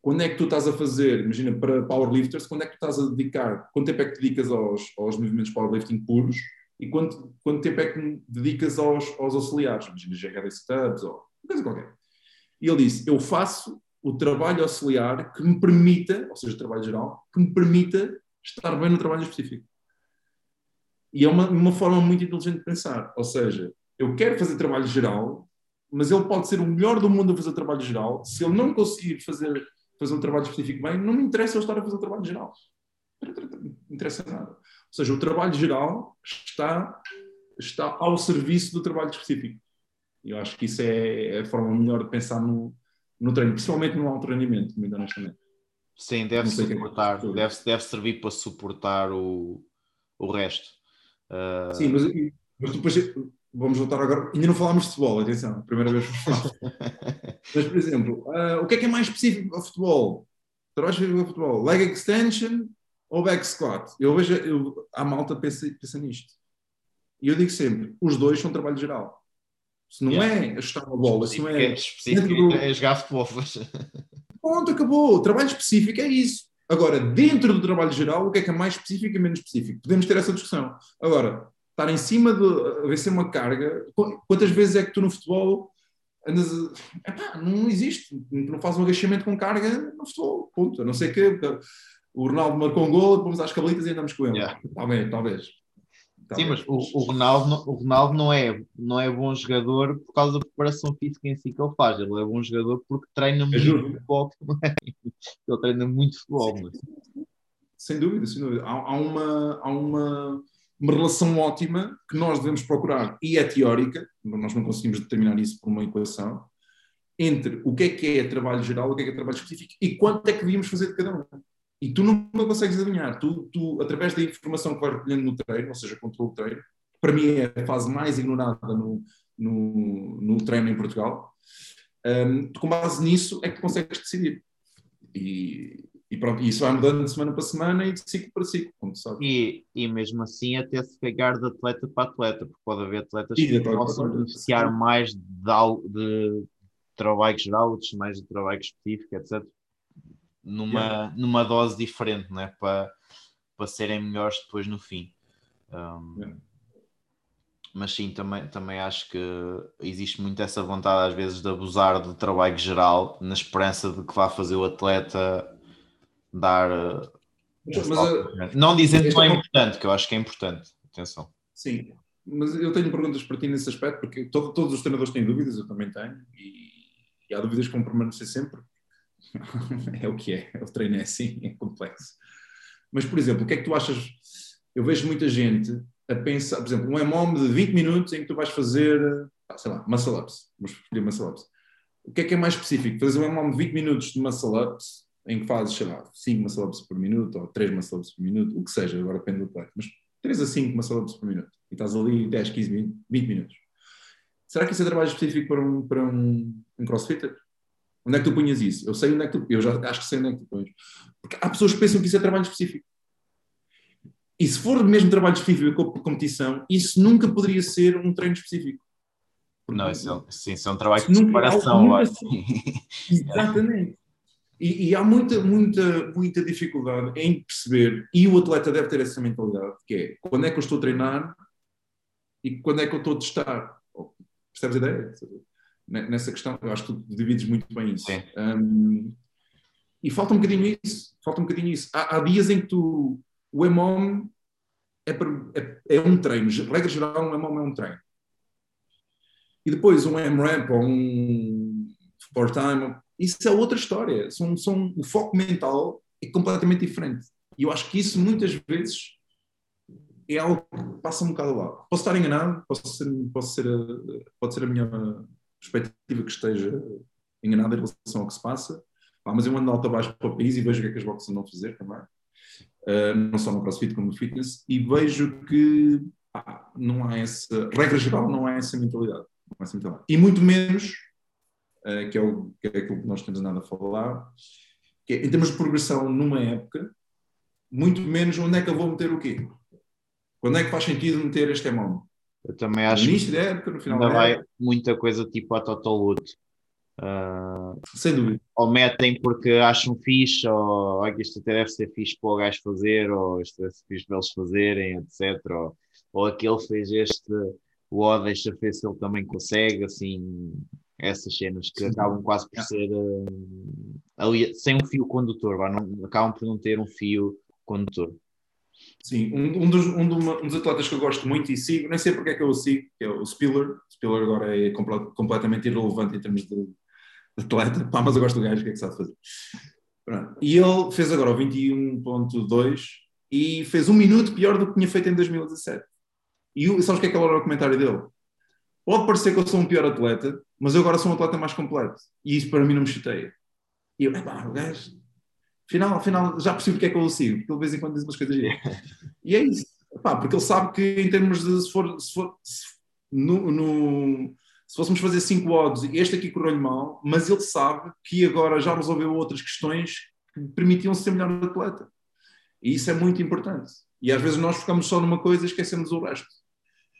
quando é que tu estás a fazer, imagina, para powerlifters, quando é que tu estás a dedicar, quanto tempo é que dedicas aos, aos movimentos powerlifting puros e quanto, quanto tempo é que dedicas aos, aos auxiliares, imagina, GHD setups ou coisa qualquer. E ele disse, eu faço o trabalho auxiliar que me permita, ou seja, o trabalho geral, que me permita estar bem no trabalho específico. E é uma, uma forma muito inteligente de pensar. Ou seja, eu quero fazer trabalho geral, mas ele pode ser o melhor do mundo a fazer trabalho geral. Se ele não conseguir fazer, fazer um trabalho específico bem, não me interessa eu estar a fazer o trabalho geral. Não interessa nada. Ou seja, o trabalho geral está, está ao serviço do trabalho específico. Eu acho que isso é, é a forma melhor de pensar no, no treino, principalmente no alto rendimento, muito honestamente. Sim, deve é suportar, é deve, deve servir para suportar o, o resto. Uh... Sim, mas, mas depois vamos voltar agora. Ainda não falámos de futebol, atenção, primeira vez que falamos. (laughs) mas, por exemplo, uh, o que é que é mais específico para futebol? Trabalho específico para futebol? Leg extension ou back squat? Eu vejo, eu, a malta pensa, pensa nisto. E eu digo sempre: os dois são trabalho geral. Se não yeah. é ajustar uma bola, se não é. Específico do... é jogar futebol. Ponto, acabou. O trabalho específico é isso. Agora, dentro do trabalho geral, o que é que é mais específico e menos específico? Podemos ter essa discussão. Agora, estar em cima de vencer uma carga. Quantas vezes é que tu no futebol andas. Epá, não existe. Não fazes um agachamento com carga no futebol. Ponto. A não ser que o Ronaldo marcou um gol, vamos às cablitas e andamos com ele. Yeah. Talvez, talvez. Sim, mas o, o, Ronaldo, o Ronaldo não é, não é bom jogador por causa da preparação física em si que ele faz. Ele é bom jogador porque treina muito futebol (laughs) também. Ele treina muito futebol. Mas... Sem dúvida, sem dúvida. Há, há, uma, há uma, uma relação ótima que nós devemos procurar, e é teórica, nós não conseguimos determinar isso por uma equação, entre o que é que é trabalho geral, o que é que é trabalho específico e quanto é que devíamos fazer de cada um. E tu não, não consegues adivinhar. Tu, tu, através da informação que vais recolhendo no treino, ou seja, controle do treino, para mim é a fase mais ignorada no, no, no treino em Portugal, um, com base nisso é que consegues decidir. E, e pronto, isso vai mudando de semana para semana e de ciclo para ciclo, como sabes. E, e mesmo assim até se pegar de atleta para atleta, porque pode haver atletas que possam beneficiar mais de, de trabalho geral, outros mais de trabalho específico, etc numa, yeah. numa dose diferente, né? para, para serem melhores depois no fim. Um, yeah. Mas sim, também, também acho que existe muito essa vontade às vezes de abusar do trabalho geral na esperança de que vá fazer o atleta dar. Mas, mas, não dizendo que não é, é importante, que eu acho que é importante. Atenção. Sim, mas eu tenho perguntas para ti nesse aspecto, porque todo, todos os treinadores têm dúvidas, eu também tenho, e, e há dúvidas que vão permanecer sempre, (laughs) é o que é, o treino é assim, é complexo. Mas, por exemplo, o que é que tu achas? Eu vejo muita gente a pensar, por exemplo, um EMOM de 20 minutos em que tu vais fazer, sei lá, muscle ups. Vamos escolher muscle ups. O que é que é mais específico? Fazer um EMOM de 20 minutos de muscle ups, em que fazes, sei lá, 5 muscle ups por minuto ou 3 muscle ups por minuto, o que seja, agora depende do atleta, mas 3 a 5 muscle ups por minuto. E estás ali 10, 15, 20, 20 minutos. Será que isso é trabalho específico para um, para um, um crossfitter? Onde é que tu punhas isso? Eu sei onde é que tu, eu já acho que sei onde é que tu pões. Porque há pessoas que pensam que isso é trabalho específico. E se for mesmo trabalho específico por competição, isso nunca poderia ser um treino específico. Não, isso é, sim, isso é um trabalho de preparação. Assim. (laughs) Exatamente. E, e, há muita, muita, muita dificuldade em perceber, e o atleta deve ter essa mentalidade, que é quando é que eu estou a treinar e quando é que eu estou a testar. Percebes a ideia? nessa questão. Eu acho que tu divides muito bem isso. Um, e falta um bocadinho isso. Falta um bocadinho isso. Há, há dias em que tu. O EMOM é, é, é, um treino. Regra geral, um EMOM é um treino. E depois um MRAP ou um for time, isso é outra história. São, são, o foco mental é completamente diferente. E eu acho que isso muitas vezes é algo que passa um bocado lá. Posso estar enganado, posso ser, posso ser, pode ser a minha perspectiva que esteja enganada em relação ao que se passa. Ah, mas eu ando alto abaixo para o país e vejo o que é que as boxes andam a fazer também. Uh, não só no CrossFit como no fitness, e vejo que ah, não há essa, regra geral, não há essa mentalidade. Há essa mentalidade. E muito menos uh, que, é o, que é aquilo que nós temos andado a falar, que é, em termos de progressão numa época, muito menos onde é que eu vou meter o quê? Quando é que faz sentido meter este emão? Eu também acho no início da época, no final ainda da vai época. muita coisa tipo a Total Wood. Uh, Sem dúvida. ou metem porque acham fixe, ou ah, isto até deve ser fixe para o gajo fazer, ou isto deve ser fixe para eles fazerem, etc. Ou, ou aquele fez este, o O deixa ver se ele também consegue, assim, essas cenas que acabam quase por ser uh, ali, sem um fio condutor, vá, não, acabam por não ter um fio condutor. Sim, um, um, dos, um, um, dos, atletas que eu gosto muito e sigo, nem sei porque é que eu o sigo, que é o Spiller. O Spiller agora é completamente irrelevante em termos de, atleta, pá, mas eu gosto do gajo, o que é que sabe fazer? Pronto. E ele fez agora o 21.2 e fez um minuto pior do que tinha feito em 2017. E sabes o que é que era o comentário dele? Pode parecer que eu sou um pior atleta, mas eu agora sou um atleta mais completo. E isso para mim não me chuteia. E eu, pá, o gajo, afinal, afinal já percebi porque é que eu sigo, porque ele de vez em quando diz umas coisas. e é isso. Pá, porque ele sabe que em termos de, se for, se for se, no, no se fôssemos fazer 5 odds, este aqui correu-lhe mal, mas ele sabe que agora já resolveu outras questões que permitiam ser melhor atleta. E isso é muito importante. E às vezes nós focamos só numa coisa e esquecemos o resto.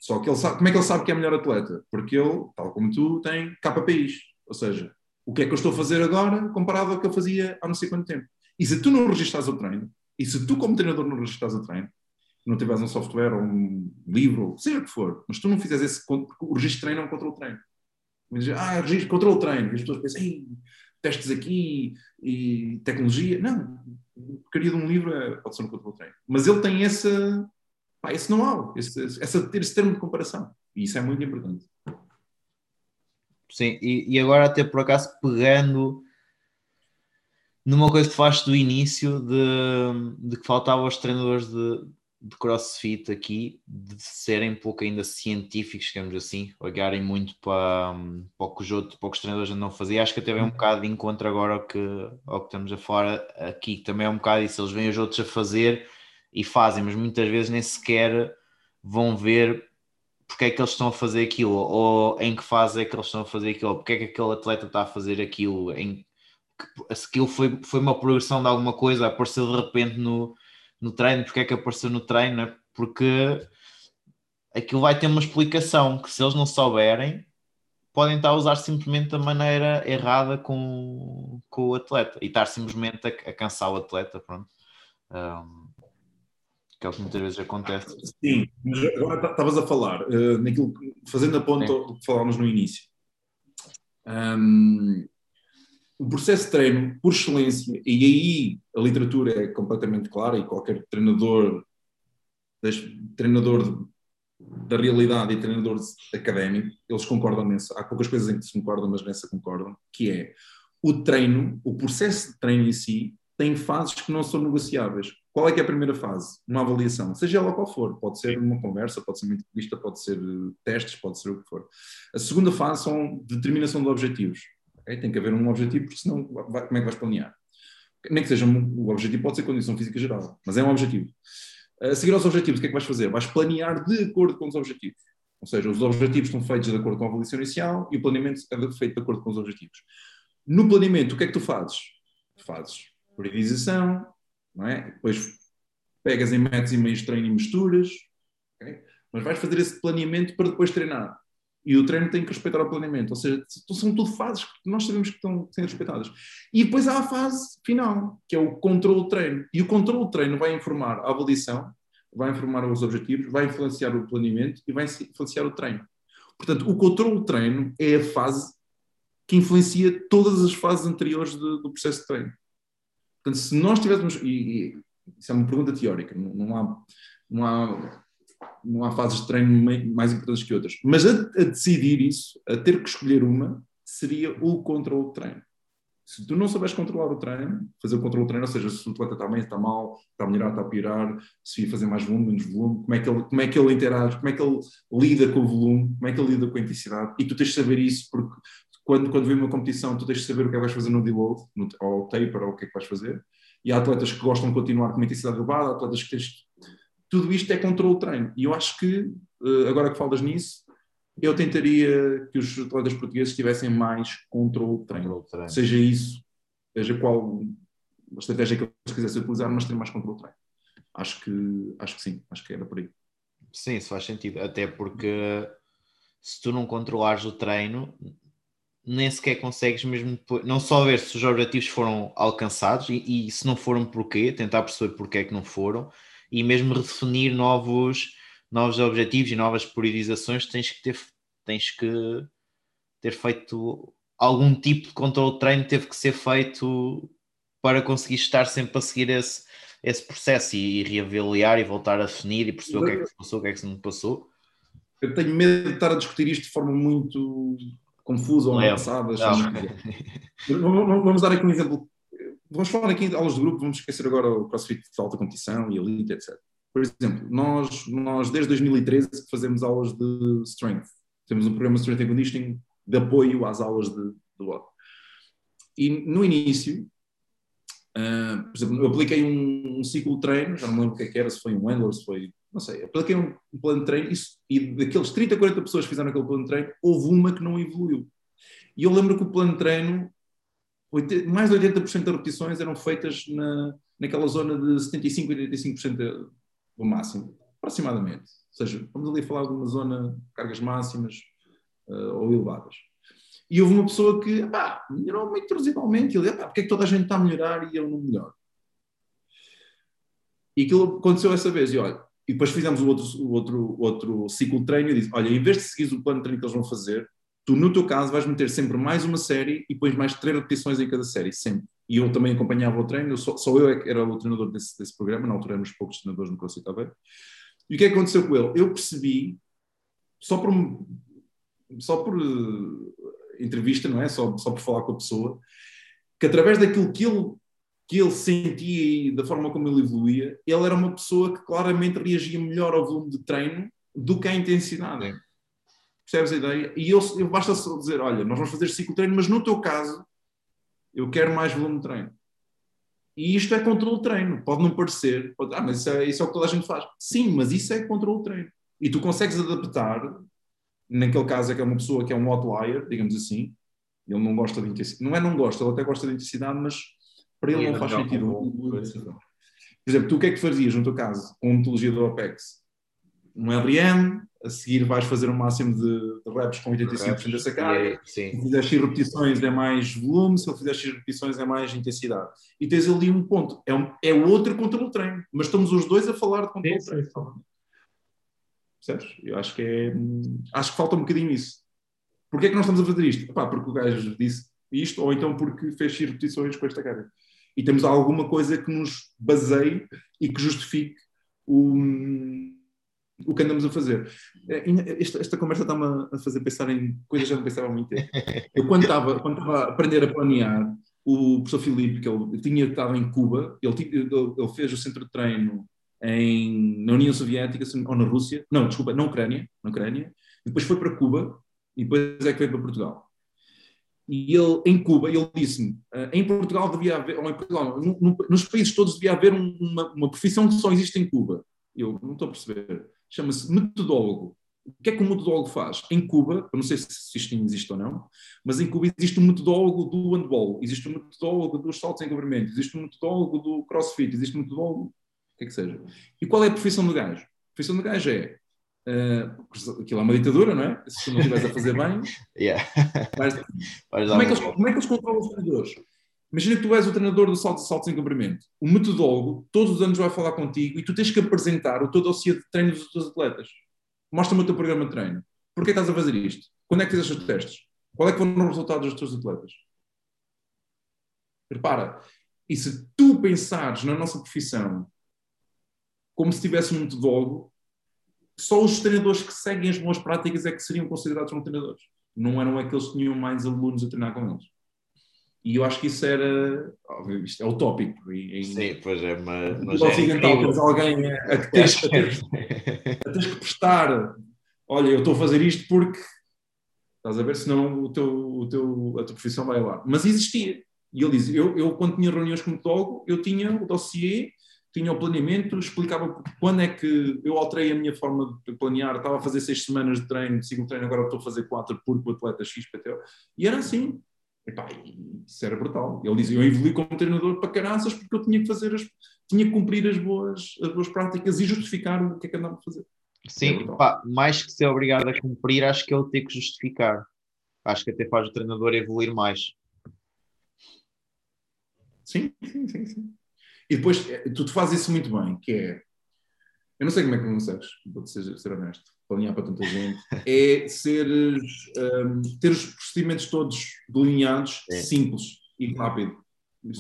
Só que ele sabe, como é que ele sabe que é melhor atleta? Porque ele, tal como tu, tem KPIs. Ou seja, o que é que eu estou a fazer agora comparado ao que eu fazia há não sei quanto tempo. E se tu não registras o treino, e se tu como treinador não registras o treino, não tiveres um software ou um livro, seja o que for, mas tu não fizeres esse, o registro de treino é um controle treino. Ah, registro, controle treino. E as pessoas pensam, testes aqui e tecnologia. Não, porcaria de um livro é, pode ser um controle treino. Mas ele tem esse, pá, esse know-how, esse, esse, esse termo de comparação. E isso é muito importante. Sim, e, e agora até por acaso pegando numa coisa que falaste do início de, de que faltava aos treinadores de, de crossfit aqui de serem um pouco ainda científicos, digamos assim, olharem muito para, para o que os outros, para os treinadores andam a fazer. Acho que até vem um uhum. bocado de encontro agora ao que, ao que estamos a falar aqui, também é um bocado isso, eles veem os outros a fazer e fazem, mas muitas vezes nem sequer vão ver porque é que eles estão a fazer aquilo, ou em que fase é que eles estão a fazer aquilo, porque é que aquele atleta está a fazer aquilo, em que aquilo foi, foi uma progressão de alguma coisa, apareceu de repente no no treino, porque é que apareceu no treino, é? porque aquilo vai ter uma explicação que se eles não souberem, podem estar a usar simplesmente da maneira errada com, com o atleta e estar simplesmente a, a cansar o atleta, pronto. Um, que é o que muitas vezes acontece. Sim, mas agora estavas a falar, uh, naquilo, fazendo a ponta do que falámos no início. Um, o processo de treino, por excelência, e aí a literatura é completamente clara e qualquer treinador, treinador da realidade e treinador académico, eles concordam nessa. Há poucas coisas em que se concordam, mas nessa concordam, que é o treino, o processo de treino em si, tem fases que não são negociáveis. Qual é que é a primeira fase? Uma avaliação, seja ela qual for. Pode ser uma conversa, pode ser uma entrevista, pode ser testes, pode ser o que for. A segunda fase são determinação de objetivos. Okay? Tem que haver um objetivo, porque senão vai, como é que vais planear? Nem que seja um, o objetivo, pode ser condição física geral, mas é um objetivo. A seguir aos objetivos, o que é que vais fazer? Vais planear de acordo com os objetivos. Ou seja, os objetivos estão feitos de acordo com a avaliação inicial e o planeamento é feito de acordo com os objetivos. No planeamento, o que é que tu fazes? Fazes priorização, não é? depois pegas em métodos e meios de treino e misturas, okay? mas vais fazer esse planeamento para depois treinar. E o treino tem que respeitar o planeamento. Ou seja, são tudo fases que nós sabemos que estão sendo respeitadas. E depois há a fase final, que é o controle treino. E o controle treino vai informar a avaliação, vai informar os objetivos, vai influenciar o planeamento e vai influenciar o treino. Portanto, o controle treino é a fase que influencia todas as fases anteriores do processo de treino. Portanto, se nós tivéssemos. E, e, isso é uma pergunta teórica, não, não há. Não há não há fases de treino mais importantes que outras. Mas a, a, decidir isso, a ter que escolher uma, seria o controle de treino. Se tu não souberes controlar o treino, fazer o controle de treino, ou seja, se o atleta está bem, está mal, está a melhorar, está a piorar, se ia fazer mais volume, menos volume, como é, que ele, como é que ele interage, como é que ele lida com o volume, como é que ele lida com a intensidade, e tu tens de saber isso, porque quando, quando vem uma competição, tu tens de saber o que é que vais fazer no deload, no, ou taper, ou o que é que vais fazer, e há atletas que gostam de continuar com uma intensidade elevada, há atletas que tens tudo isto é controle de treino. E eu acho que, eh, agora que falas nisso, eu tentaria que os atletas portugueses tivessem mais controle de treino. Controle treino. Seja isso, seja qual a estratégia que eles quisessem utilizar, mas ter mais controle de treino. Acho que, acho que sim, acho que era por aí. Sim, isso faz sentido. Até porque se tu não controlares o treino, nem sequer consegues mesmo não só ver se os objetivos foram alcançados e, e, se não foram porquê, tentar perceber porquê é que não foram e mesmo redefinir novos, novos objetivos e novas priorizações, tens que ter, tens que ter feito algum tipo de controle de treino, teve que ser feito para conseguir estar sempre a seguir esse, esse processo e, e reavaliar e voltar a definir e perceber o que é que se passou, o que é que se não passou. Eu tenho medo de estar a discutir isto de forma muito confusa ou avançada. Vamos dar aqui um exemplo vamos falar aqui de aulas de grupo, vamos esquecer agora o CrossFit de alta competição e elite, etc. Por exemplo, nós, nós desde 2013 fazemos aulas de strength. Temos um programa de strength and conditioning de apoio às aulas de, de. E no início, uh, por exemplo, eu apliquei um, um, ciclo de treino, já não me lembro o que, é que era, se foi um Wendler, se foi, não sei, apliquei um, plano de treino isso, e daqueles 30, 40 pessoas que fizeram aquele plano de treino, houve uma que não evoluiu. E eu lembro que o plano de treino mais de 80% das repetições eram feitas na, naquela zona de 75% a 85% do máximo, aproximadamente. Ou seja, vamos ali falar de uma zona de cargas máximas uh, ou elevadas. E houve uma pessoa que pá, melhorou muito residualmente. E ele, pá, porque é que toda a gente está a melhorar e eu não melhoro? E aquilo aconteceu essa vez. E olha, e depois fizemos o outro, o outro, outro ciclo de treino e disse: olha, em vez de seguir o plano de treino que eles vão fazer, tu no teu caso vais meter sempre mais uma série e pões mais três repetições em cada série, sempre. E eu também acompanhava o treino, só, só eu é era o treinador desse, desse programa, na altura éramos poucos treinadores no CrossFit. E o que é que aconteceu com ele? Eu percebi, só por, só por uh, entrevista, não é? Só, só por falar com a pessoa, que através daquilo que ele, que ele sentia e da forma como ele evoluía, ele era uma pessoa que claramente reagia melhor ao volume de treino do que à intensidade. Sim. Percebes a ideia? E eu, eu basta só dizer: olha, nós vamos fazer ciclo de treino, mas no teu caso, eu quero mais volume de treino. E isto é controle de treino. Pode não parecer, pode, ah, mas isso é, isso é o que toda a gente faz. Sim, mas isso é controle de treino. E tu consegues adaptar, naquele caso é que é uma pessoa que é um outlier, digamos assim, ele não gosta de intensidade. Não é não gosta, ele até gosta de intensidade, mas para ele não faz sentido. Por exemplo, tu o que é que fazias no teu caso, com a metodologia do OPEX? Um RM, a seguir vais fazer um máximo de, de reps com 85% dessa carga. Se fizer X repetições é mais volume, se ele fizer X repetições é mais intensidade. E tens ali um ponto. É, um, é outro controle treino, mas estamos os dois a falar de controle sim, treino. Sim. Percebes? Eu acho que é. Acho que falta um bocadinho isso. Porquê é que nós estamos a fazer isto? Epá, porque o gajo disse isto, ou então porque fez X repetições com esta carga. E temos alguma coisa que nos baseie e que justifique o o que andamos a fazer. É, esta, esta conversa está-me a fazer pensar em coisas que eu não pensava há muito tempo. (laughs) Eu, quando estava, quando estava a aprender a planear, o professor Filipe, que ele tinha estado em Cuba, ele, ele fez o centro de treino em, na União Soviética ou na Rússia, não, desculpa, na Ucrânia, na Ucrânia, depois foi para Cuba e depois é que veio para Portugal. E ele, em Cuba, ele disse-me, eh, em Portugal devia haver, ou em Portugal, no, no, nos países todos devia haver uma, uma profissão que só existe em Cuba. Eu não estou a perceber chama-se metodólogo. O que é que o metodólogo faz? Em Cuba, eu não sei se isto existe ou não, mas em Cuba existe um metodólogo do handball, existe um metodólogo dos saltos em governamento, existe um metodólogo do crossfit, existe um metodólogo, o que é que seja. E qual é a profissão do gajo? A profissão do gajo é Uh, aquilo é uma ditadura, não é? Se tu não estiveres a fazer bem. (laughs) yeah. Mas, (laughs) como, é que eles, como é que eles controlam os treinadores? Imagina que tu és o treinador do salto de saltos em comprimento. O metodólogo todos os anos vai falar contigo e tu tens que apresentar o teu dossiê de treino dos teus atletas. Mostra-me o teu programa de treino. Porquê estás a fazer isto? Quando é que fizeste os testes? Qual é que foram os resultados dos teus atletas? Repara, e se tu pensares na nossa profissão como se tivesse um metodólogo, só os treinadores que seguem as boas práticas é que seriam considerados como treinadores. Não eram aqueles que tinham mais alunos a treinar com eles. E eu acho que isso era. Óbvio, isto é utópico. E, e, Sim, pois é, mas. mas é ocidental, tens alguém a, a, que tens, a, teres, a teres que prestar. Olha, eu estou a fazer isto porque. Estás a ver? Senão o teu, o teu, a tua profissão vai lá. Mas existia. E ele diz: eu, eu quando tinha reuniões com o metodólogo, eu tinha o dossiê, tinha o planeamento, explicava quando é que eu alterei a minha forma de planear, estava a fazer seis semanas de treino, de ciclo treino, agora estou a fazer quatro porque o atleta XPTO. E era assim. Epá, isso era brutal. Ele dizia, eu evolui como treinador para caraças porque eu tinha que fazer as, tinha que cumprir as boas, as boas práticas e justificar o que é que andava a fazer. Sim, é pá, mais que ser obrigado a cumprir, acho que o ter que justificar. Acho que até faz o treinador evoluir mais. Sim, sim, sim, sim. E depois, eh, tu, tu fazes isso muito bem, que é, eu não sei como é que não consegues, vou ser, ser honesto, planear para tanta gente, (laughs) é seres, um, ter os procedimentos todos delineados, é. simples e rápido.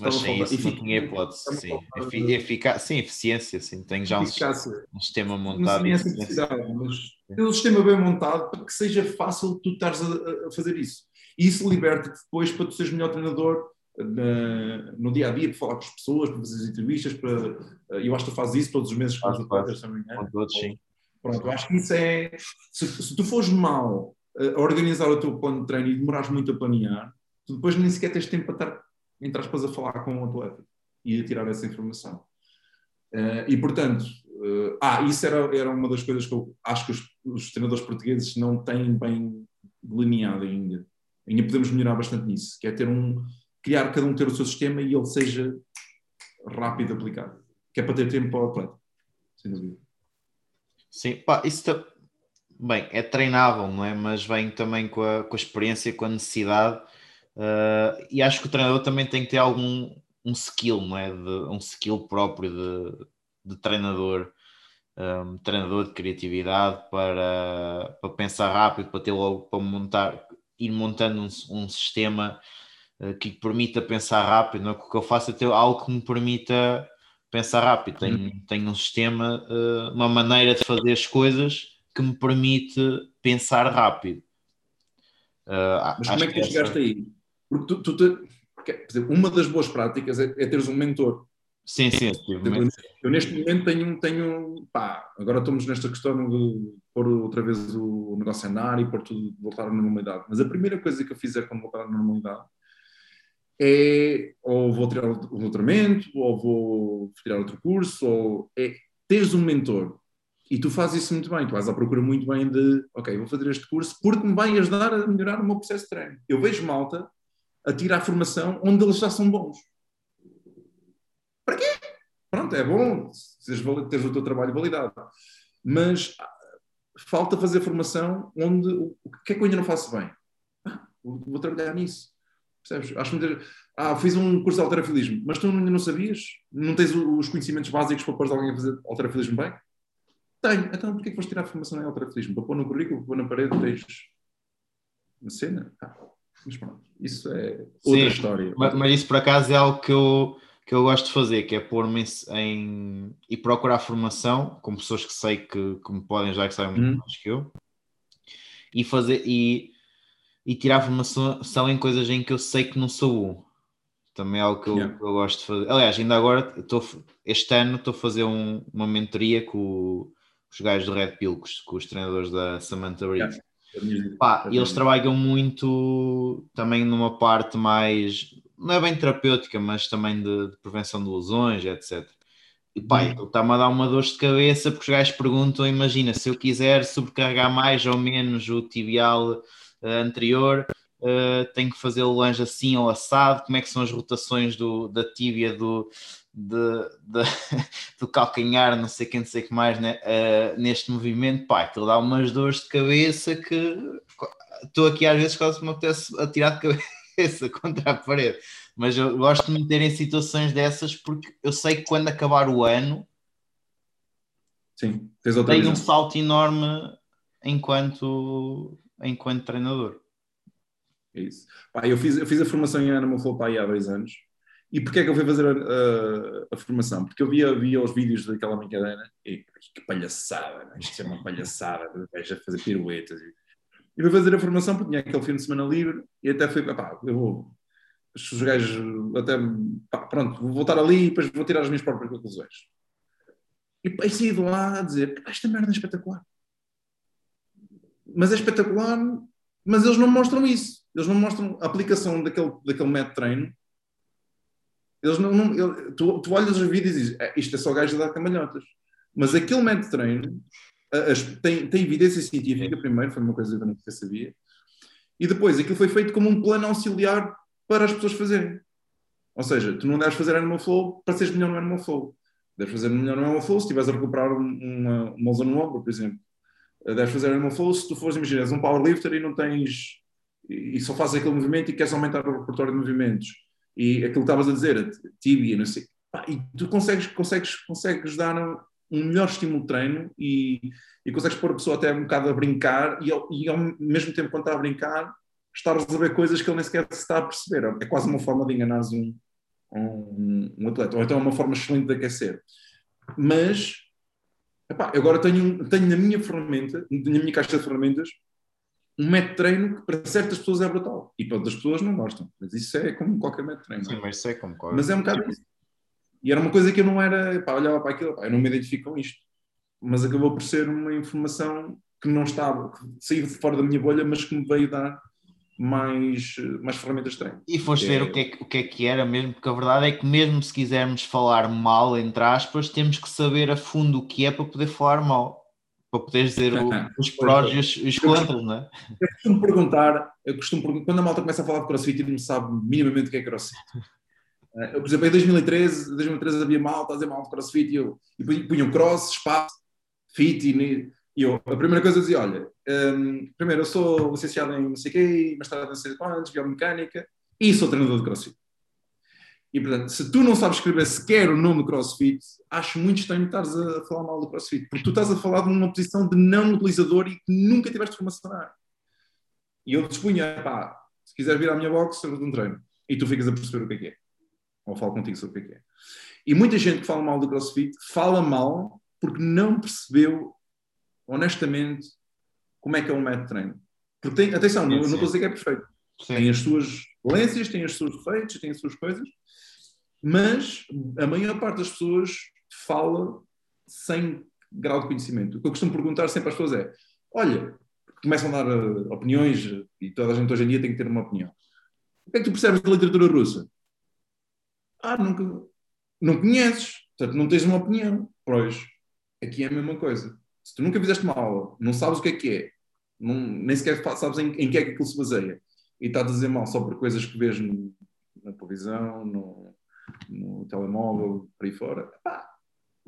Mas sem isso não tinha hipótese, sim. Efi efica sim, eficiência, sim. Tenho já um, um sistema montado. Não necessidade, mas ter um sistema bem montado para que seja fácil tu estares a, a fazer isso. E isso liberta-te depois para tu seres melhor treinador na, no dia a dia, para falar com as pessoas, para fazer as entrevistas. Para, eu acho que tu fazes isso todos os meses com os atletas também. Com todos, sim. Pronto, eu acho que isso é. Se, se tu fores mal a organizar o teu plano de treino e demorares muito a planear, tu depois nem sequer tens tempo para estar entre aspas, a falar com o atleta e a tirar essa informação. Uh, e, portanto, uh, ah, isso era, era uma das coisas que eu acho que os, os treinadores portugueses não têm bem delineado ainda. Ainda podemos melhorar bastante nisso, que é ter um, criar cada um ter o seu sistema e ele seja rápido aplicado, que é para ter tempo para o atleta, sem dúvida. Sim, pá, isso bem, é treinável, não é? Mas vem também com a, com a experiência, com a necessidade Uh, e acho que o treinador também tem que ter algum um skill, não é? De, um skill próprio de, de treinador, um, treinador de criatividade para, para pensar rápido, para ter logo para montar, ir montando um, um sistema que permita pensar rápido. Não é? O que eu faço é ter algo que me permita pensar rápido. Tenho, uhum. tenho um sistema, uh, uma maneira de fazer as coisas que me permite pensar rápido. Uh, Mas como é que tu chegaste aí? Porque tu, tu te, uma das boas práticas é, é teres um mentor. Sim, sim. Eu, eu neste momento tenho, tenho pá, agora estamos nesta questão de pôr outra vez o negócio a andar e pôr tudo, voltar à normalidade. Mas a primeira coisa que eu fizer quando voltar à normalidade é ou vou tirar o doutoramento, ou vou tirar outro curso, ou é teres um mentor. E tu fazes isso muito bem, tu vais à procura muito bem de, ok, vou fazer este curso porque me vai ajudar a melhorar o meu processo de treino. Eu vejo malta a tirar formação onde eles já são bons. Para quê? Pronto, é bom teres o teu trabalho validado. Mas ah, falta fazer formação onde o que é que eu ainda não faço bem? Ah, vou trabalhar nisso. Percebes? Acho que ah, fiz um curso de alterafilismo, mas tu ainda não sabias? Não tens os conhecimentos básicos para pôr alguém a fazer alterafilismo bem? Tenho. Então porquê que vais tirar a formação em alterafilismo? Para pôr no currículo, para pôr na parede, tens uma cena? Ah, mas pronto, isso é outra Sim, história. Mas, mas, isso por acaso é algo que eu, que eu gosto de fazer, que é pôr-me em, e procurar formação com pessoas que sei que, que me podem ajudar, que sabem muito hum. mais que eu, e fazer e, e tirar formação em coisas em que eu sei que não sou bom. Também é algo que eu, yeah. eu gosto de fazer. Aliás, ainda agora, estou, este ano, estou a fazer um, uma mentoria com os gajos do Red Pill, com os, treinadores da Samantha Reed. Yeah. Pá, eles trabalham muito também numa parte mais, não é bem terapêutica, mas também de, de prevenção de lesões, etc. E pá, uhum. está-me a dar uma dor de cabeça porque os gajos perguntam: imagina, se eu quiser sobrecarregar mais ou menos o tibial anterior, uh, tenho que fazer o lanche assim ou assado, como é que são as rotações do, da tíbia do, de, de, (laughs) do calcanhar, não sei quem, não sei o que mais, né? Uh, neste movimento, pá, aquilo dá umas dores de cabeça que estou aqui às vezes quase me apetece atirar de (laughs) cabeça contra a parede. Mas eu gosto de me meter em situações dessas porque eu sei que quando acabar o ano Sim, tenho um salto enorme enquanto, enquanto treinador. É isso. Pá, eu, fiz, eu fiz a formação em Animal Flow há dois anos e porquê é que eu fui fazer a, a, a, formação? Porque eu via, via os vídeos daquela brincadeira e que palhaçada, né? isto é uma palhaçada, a fazer piruetas. E, e fui fazer a formação porque tinha aquele fim de semana livre e até fui, pá, eu vou, os gajos até, pá, pronto, vou voltar ali e depois vou tirar as minhas próprias conclusões. E pá, saí de lá a dizer, esta merda é espetacular. Mas é espetacular, mas eles não mostram isso. Eles não mostram a aplicação daquele, daquele método treino Eles não, não ele, tu, tu olhas os vídeos e dizes, é, isto é só gajo a dar camalhotas. Mas aquele método de treino as, tem, tem evidência científica, primeiro, foi uma coisa que eu não sabia, e depois aquilo foi feito como um plano auxiliar para as pessoas fazerem. Ou seja, tu não deves fazer animal flow para seres melhor no animal flow. Deves fazer melhor no animal flow se estiveres a recuperar uma, uma lesão no ombro, por exemplo. Deves fazer animal flow se tu fores, imagina, és um powerlifter e não tens e só fazes aquele movimento e queres aumentar o repertório de movimentos. E aquilo que estavas a dizer, tibia, não sei. E tu consegues, consegues, consegues dar um melhor estímulo de treino e, e consegues pôr a pessoa até um bocado a brincar e ao, e ao mesmo tempo quando está a brincar está a resolver coisas que ele nem sequer se está a perceber. É quase uma forma de enganar um, um, um atleta, ou então é uma forma excelente de aquecer. Mas, epá, agora tenho, tenho na minha ferramenta, na minha caixa de ferramentas, um método de treino que para certas pessoas é brutal e para outras pessoas não gostam. Mas isso é como qualquer método de treino. Sim, mas isso é como qualquer. Mas é um bocado isso. E era uma coisa que eu não era, pá, olhava para aquilo, pá, eu não me identifico com isto. Mas acabou por ser uma informação que não estava, que saiu de fora da minha bolha, mas que me veio dar mais, mais ferramentas de treino. E foste ver é... o, que é, o que é que era mesmo, porque a verdade é que mesmo se quisermos falar mal, entre aspas, temos que saber a fundo o que é para poder falar mal. Para poder dizer o, (laughs) os prós e os, os contras, não é? Eu costumo perguntar, eu costumo perguntar, quando a malta começa a falar de crossfit e não sabe minimamente o que é crossfit. Eu, por exemplo, em 2013, 2013 havia malta a dizer mal de crossfit e eu e punham cross, espaço, fit e, e eu, a primeira coisa eu dizia, olha, um, primeiro eu sou licenciado em não sei quê, mestrado em não sei biomecânica e sou treinador de crossfit. E portanto, se tu não sabes escrever sequer o nome crossfit, acho muito estranho estares a falar mal do crossfit, porque tu estás a falar de uma posição de não utilizador e que nunca tiveste formação na área. E eu dispunha, pá, se quiseres vir à minha box, dou um treino. E tu ficas a perceber o que é que é ou falo contigo sobre o que é. E muita gente que fala mal do CrossFit fala mal porque não percebeu, honestamente, como é que é um método de treino. Porque tem, atenção, não, não estou a dizer que é perfeito. Sim. Tem as suas valências, tem os seus defeitos, tem as suas coisas, mas a maior parte das pessoas fala sem grau de conhecimento. O que eu costumo perguntar sempre às pessoas é: olha, começam a dar uh, opiniões e toda a gente hoje em dia tem que ter uma opinião. O que é que tu percebes da literatura russa? Ah, nunca. Não conheces, portanto não tens uma opinião. Pois, aqui é a mesma coisa. Se tu nunca fizeste uma aula, não sabes o que é que é, não, nem sequer sabes em, em que é que aquilo se baseia, e estás a dizer mal só por coisas que vês no, na televisão, no, no telemóvel, por aí fora, pá,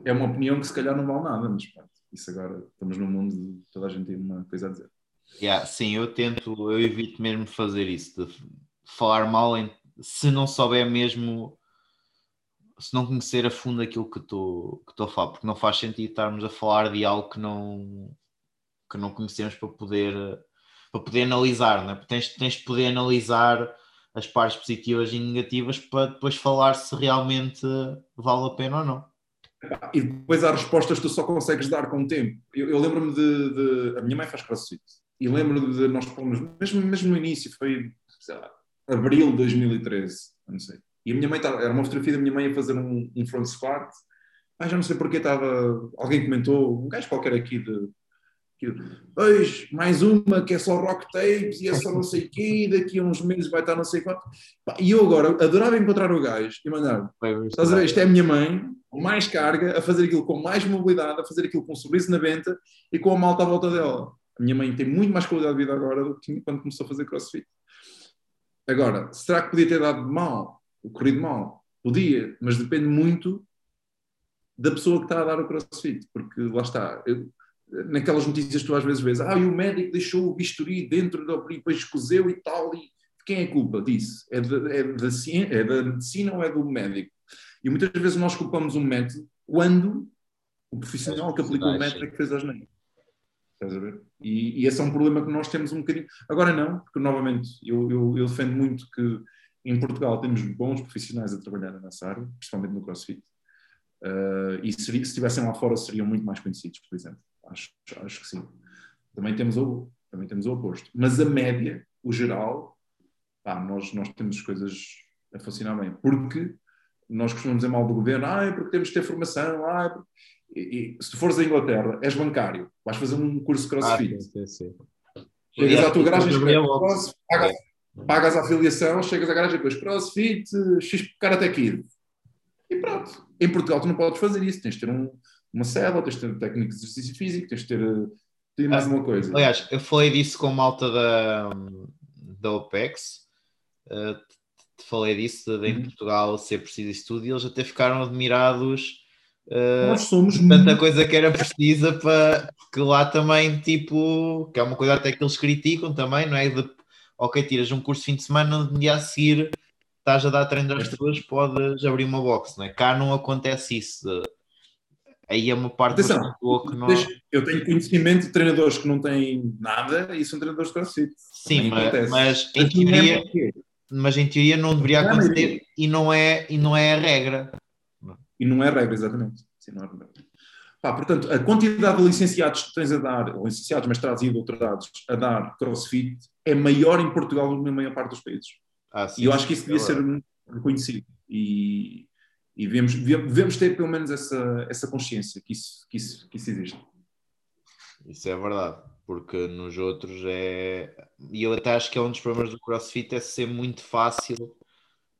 é uma opinião que se calhar não vale nada, mas pá, isso agora estamos num mundo de toda a gente tem uma coisa a dizer. Yeah, sim, eu tento, eu evito mesmo fazer isso, de falar mal em, se não souber mesmo se não conhecer a fundo aquilo que estou que a falar, porque não faz sentido estarmos a falar de algo que não, que não conhecemos para poder, para poder analisar, não é? Porque tens, tens de poder analisar as partes positivas e negativas para depois falar se realmente vale a pena ou não. E depois há respostas que tu só consegues dar com o tempo. Eu, eu lembro-me de, de, A minha mãe faz crossfit. E lembro-me de nós mesmo, mesmo no início, foi, sei lá, abril de 2013, não sei e a minha mãe estava, era uma fotografia da minha mãe a fazer um, um front squat. Ah, já não sei porque estava. Alguém comentou, um gajo qualquer aqui de. Pois, mais uma que é só rock tapes e é só não sei o quê, daqui a uns meses vai estar não sei quanto. E eu agora adorava encontrar o gajo e mandar. Estás a ver? Isto é a minha mãe, com mais carga, a fazer aquilo com mais mobilidade, a fazer aquilo com um sorriso na venta e com a malta à volta dela. A minha mãe tem muito mais qualidade de vida agora do que tinha quando começou a fazer crossfit. Agora, será que podia ter dado mal? O corrido mal. Podia, mas depende muito da pessoa que está a dar o crossfit, porque lá está. Eu, naquelas notícias tu às vezes vês, ah, e o médico deixou o bisturi dentro do e depois cozeu e tal, e quem é a culpa disso? É da, é, da, é da medicina ou é do médico? E muitas vezes nós culpamos um método quando o profissional que aplicou o método é que fez as neiras. Estás a ver? E, e, esse é um problema que nós temos um bocadinho. Agora não, porque novamente eu, eu, eu defendo muito que em Portugal temos bons profissionais a trabalhar nessa área, principalmente no CrossFit. Uh, e se, se estivessem lá fora seriam muito mais conhecidos, por exemplo. Acho, acho que sim. Também temos, o, também temos o oposto. Mas a média, o geral, pá, nós, nós temos coisas a funcionar bem. Porque nós costumamos dizer mal do governo, ah, é porque temos que ter formação, ah, é porque... e, e, se tu fores à Inglaterra, és bancário, vais fazer um curso de crossfit. Ah, sim, sim, sim. Chegas à tua garagem, pagas, pagas a afiliação, chegas à garagem depois CrossFit, X Karate Kid. E pronto. Em Portugal tu não podes fazer isso. Tens de ter um, uma célula, tens de ter técnicas de exercício físico, tens de ter, ter mais ah, uma coisa. Aliás, eu falei disso com malta da, da OPEX. Uh, falei disso de, em uhum. Portugal ser preciso isso tudo e eles até ficaram admirados uh, Nós somos tanta muito... coisa que era precisa para que lá também tipo que é uma coisa até que eles criticam também, não é? De, ok, tiras um curso de fim de semana, no dia a seguir estás a dar treino às pessoas, podes abrir uma box, não é? Cá não acontece isso. Aí é uma parte Atenção, que não... Eu tenho conhecimento de treinadores que não têm nada e são treinadores de crossfit. Sim, mas, mas, em teoria, mas em teoria não deveria acontecer e não é, e não é a regra. E não é a regra, exatamente. Sim, não é a regra. Pá, portanto, a quantidade de licenciados que tens a dar, licenciados, mestrados e doutorados a dar crossfit é maior em Portugal do que na maior parte dos países. Ah, sim, e eu acho que isso devia é ser reconhecido. E, e devemos, devemos ter pelo menos essa, essa consciência que isso, que, isso, que isso existe. Isso é verdade, porque nos outros é. E eu até acho que é um dos problemas do CrossFit é ser muito fácil.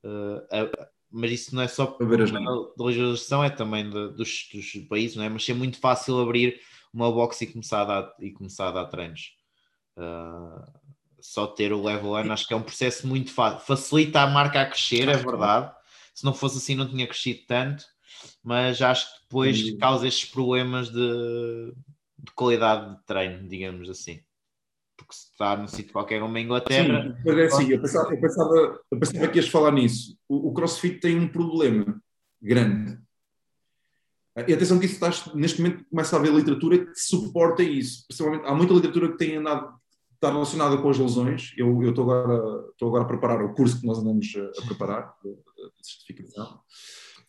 Uh, a, mas isso não é só da legislação, é também de, dos, dos, países, não é? Mas ser muito fácil abrir uma box e começar a dar, e começar a dar treinos. Uh, só ter o level 1 acho que é um processo muito fácil. Facilita a marca a crescer, é verdade. Se não fosse assim, não tinha crescido tanto, mas acho que depois Sim. causa estes problemas de, de, qualidade de treino, digamos assim. Porque se está no sítio qualquer, como a Inglaterra. Sim, mas é assim, eu pensava, eu, pensava, eu pensava que ias falar nisso. O, CrossFit tem um problema grande. E atenção que isso está, neste momento começa a haver literatura que suporta isso. Há muita literatura que tem andado está relacionada com as lesões. Eu, eu estou, agora, estou agora a preparar o curso que nós andamos a, a preparar, de certificação,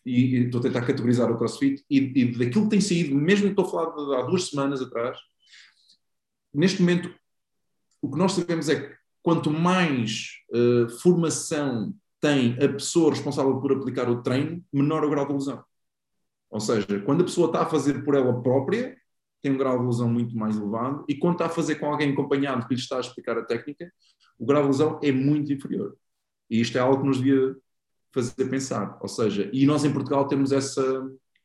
e, e, estou a tentar categorizar o CrossFit. E, e daquilo que tem saído, mesmo que estou a falar de há duas semanas atrás, neste momento, o que nós sabemos é que quanto mais uh, formação tem a pessoa responsável por aplicar o treino, menor o grau de lesão. Ou seja, quando a pessoa está a fazer por ela própria, tem um grau de lesão muito mais elevado, e quando está a fazer com alguém acompanhado que lhe está a explicar a técnica, o grau de lesão é muito inferior. E isto é algo que nos devia fazer pensar. Ou seja, e nós em Portugal temos essa.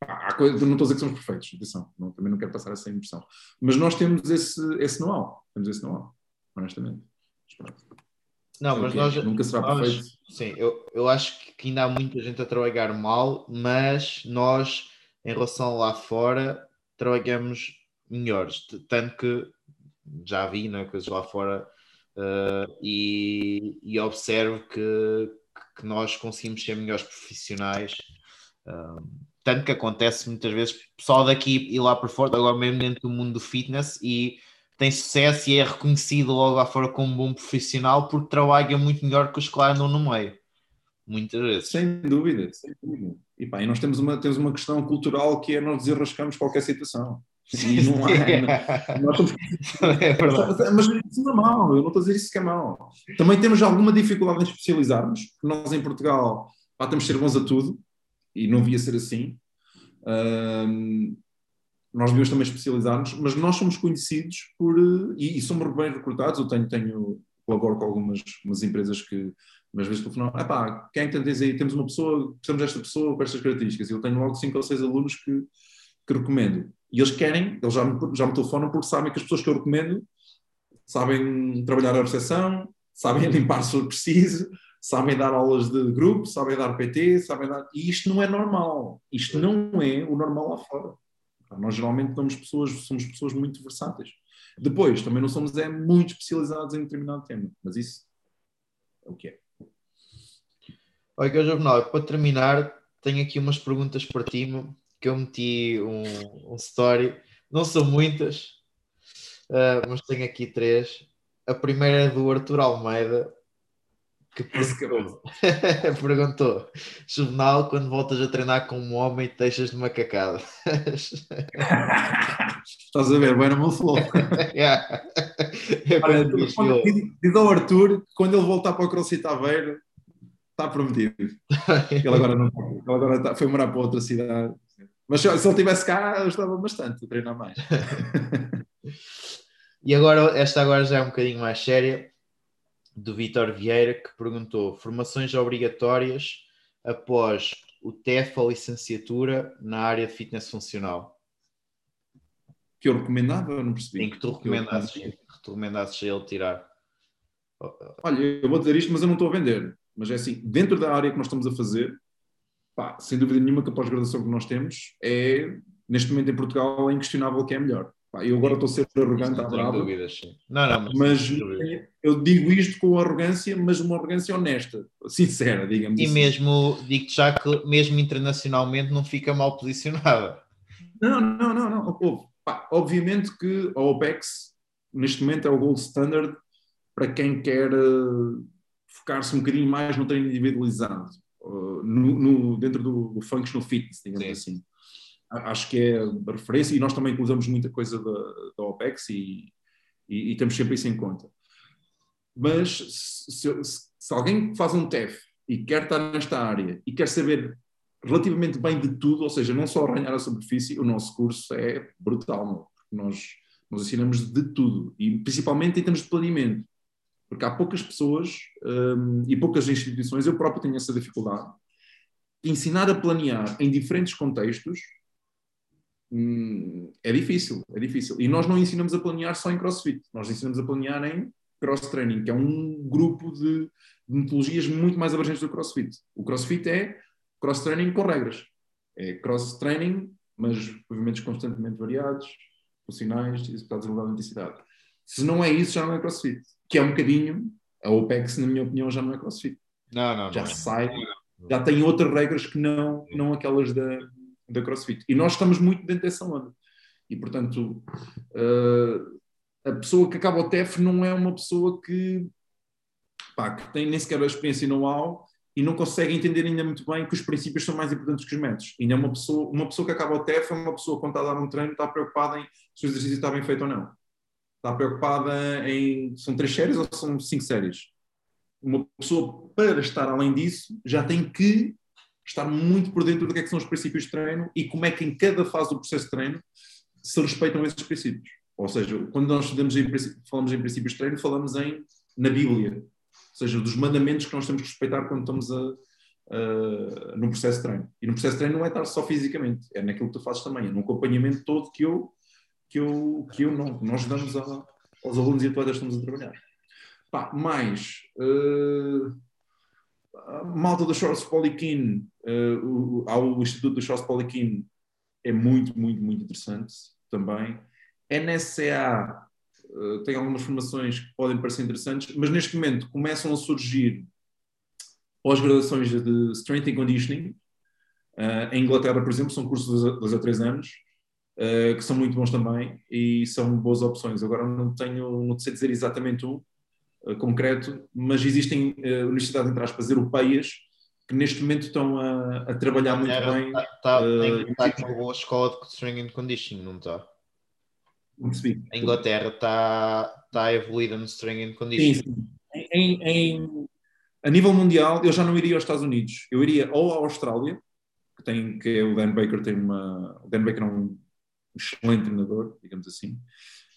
Há coisa, não estou a dizer que somos perfeitos, atenção, não, também não quero passar essa impressão. Mas nós temos esse, esse know-how, temos esse know-how, honestamente. Não, mas nós. Nunca será nós, perfeito. Sim, eu, eu acho que ainda há muita gente a trabalhar mal, mas nós, em relação lá fora, trabalhamos melhores. Tanto que já vi né, coisas lá fora uh, e, e, observo que, que, nós conseguimos ser melhores profissionais. Uh, tanto que acontece muitas vezes pessoal daqui e lá por fora, agora mesmo dentro do mundo do fitness e tem sucesso e é reconhecido logo lá fora como um bom profissional porque trabalha muito melhor que os que lá andam no meio. Muitas vezes. Sem dúvida, sem dúvida. E, pá, e nós temos uma, temos uma questão cultural que é nós desarrascamos qualquer situação. E (laughs) não há. somos... é (laughs) mas isso não é mau, eu não estou a dizer isso que é mau. Também temos alguma dificuldade em especializarmos, nós em Portugal pá, temos de ser bons a tudo, e não devia ser assim. Um, nós devíamos também especializar-nos, mas nós somos conhecidos por. E, e somos bem recrutados. Eu tenho, tenho colaboro com algumas empresas que mas vezes telefonam, ah pá, quem é que tens aí? Temos uma pessoa, precisamos desta pessoa com estas características. E eu tenho logo cinco ou seis alunos que, que recomendo. E eles querem, eles já me, já me telefonam porque sabem que as pessoas que eu recomendo sabem trabalhar a recepção, sabem (laughs) limpar se for preciso, sabem dar aulas de grupo, sabem dar PT, sabem dar. E isto não é normal. Isto não é o normal lá fora. Nós geralmente somos pessoas, somos pessoas muito versáteis. Depois, também não somos é, muito especializados em determinado tema, mas isso é o que é. Olha, Juvenal, para terminar, tenho aqui umas perguntas para ti, que eu meti um, um story. Não são muitas, uh, mas tenho aqui três. A primeira é do Arthur Almeida, que (laughs) perguntou, perguntou Juvenal, quando voltas a treinar com um homem, deixas de macacada. (laughs) Estás a ver, bem no meu flow. yeah. (laughs) é diz, diz ao Arthur que quando ele voltar para o CrossFit Aveiro, está prometido. ele agora não ele agora está, foi morar para outra cidade. Mas se, ele tivesse cá, eu estava bastante a treinar mais. e agora, esta agora já é um bocadinho mais séria, do Vitor Vieira, que perguntou: formações obrigatórias após o TEF ou licenciatura na área de fitness funcional? Que eu recomendava, não percebi. Em que tu recomendasses, que, que tu recomendasses a ele tirar? Olha, eu vou dizer isto, mas eu não estou a vender. Mas é assim, dentro da área que nós estamos a fazer, pá, sem dúvida nenhuma que a pós-graduação que nós temos é, neste momento em Portugal, é inquestionável que é melhor. Pá, eu agora estou a ser arrogante à brava. Dúvidas, sim. Não, não, mas, mas eu digo isto com arrogância, mas uma arrogância honesta, sincera, digamos e assim. E mesmo, digo-te já que mesmo internacionalmente não fica mal posicionada. Não, não, não, não. Pá, obviamente que a OPEX neste momento é o gold standard para quem quer uh, focar-se um bocadinho mais no treino individualizado, uh, no, no, dentro do, do functional fitness, digamos Sim. assim acho que é a referência e nós também usamos muita coisa da, da OPEX e, e, e, temos sempre isso em conta. Mas se, se, se, alguém faz um TEF e quer estar nesta área e quer saber relativamente bem de tudo, ou seja, não só arranhar a superfície, o nosso curso é brutal, nós, nós ensinamos de tudo e principalmente em termos de planeamento, porque há poucas pessoas um, e poucas instituições, eu próprio tenho essa dificuldade, ensinar a planear em diferentes contextos Hum, é difícil, é difícil. E nós não ensinamos a planear só em CrossFit, nós ensinamos a planear em Cross Training, que é um grupo de, de metodologias muito mais abrangentes do CrossFit. O CrossFit é Cross Training com regras. É Cross Training, mas movimentos constantemente variados, funcionais, executados em elevada intensidade. Se não é isso, já não é CrossFit. Que é um bocadinho, a OPEX, na minha opinião, já não é CrossFit. Não, não, já não é. sai, já tem outras regras que não, não aquelas da, da CrossFit. E nós estamos muito dentro dessa onda. E, portanto, uh, a pessoa que acaba o TEF não é uma pessoa que, pá, que tem nem sequer a experiência no know-how e não consegue entender ainda muito bem que os princípios são mais importantes que os métodos. Ainda é uma pessoa, uma pessoa que acaba o TEF é uma pessoa que, quando está a dar um treino, está preocupada em se o exercício está bem feito ou não. Está preocupada em são três séries ou são cinco séries. Uma pessoa, para estar além disso, já tem que estar muito por dentro do que, é que são os princípios de treino e como é que em cada fase do processo de treino se respeitam esses princípios. Ou seja, quando nós em, falamos em princípios de treino, falamos em na Bíblia, ou seja, dos mandamentos que nós temos que respeitar quando estamos a, a, no processo de treino. E no processo de treino não é estar só fisicamente, é naquilo que tu fazes também, é no acompanhamento todo que eu, que eu, que eu não, nós damos a, aos alunos e atletas que estamos a trabalhar. Pá, mais. Uh, malta do Charles Poliquin, uh, o, o Instituto do Charles Poliquin é muito, muito, muito interessante também. NSCA uh, eh, tem algumas formações que podem parecer interessantes, mas neste momento começam a surgir pós-graduações de Strength and Conditioning. Uh, em Inglaterra, por exemplo, são cursos de dois a três anos, uh, que são muito bons também e são boas opções. Agora não tenho, não sei dizer exatamente um, concreto, mas existem uh, universidades, entre aspas, europeias que neste momento estão a, a trabalhar muito Era, bem. Está, está, uh, com uma boa escola de string and conditioning, não está? Não percebi. A Inglaterra está, está evoluída no string and conditioning. Sim, sim. Em, em, a nível mundial, eu já não iria aos Estados Unidos. Eu iria ou à Austrália, que, tem, que é o Dan Baker tem uma... O Dan Baker é um excelente treinador, digamos assim.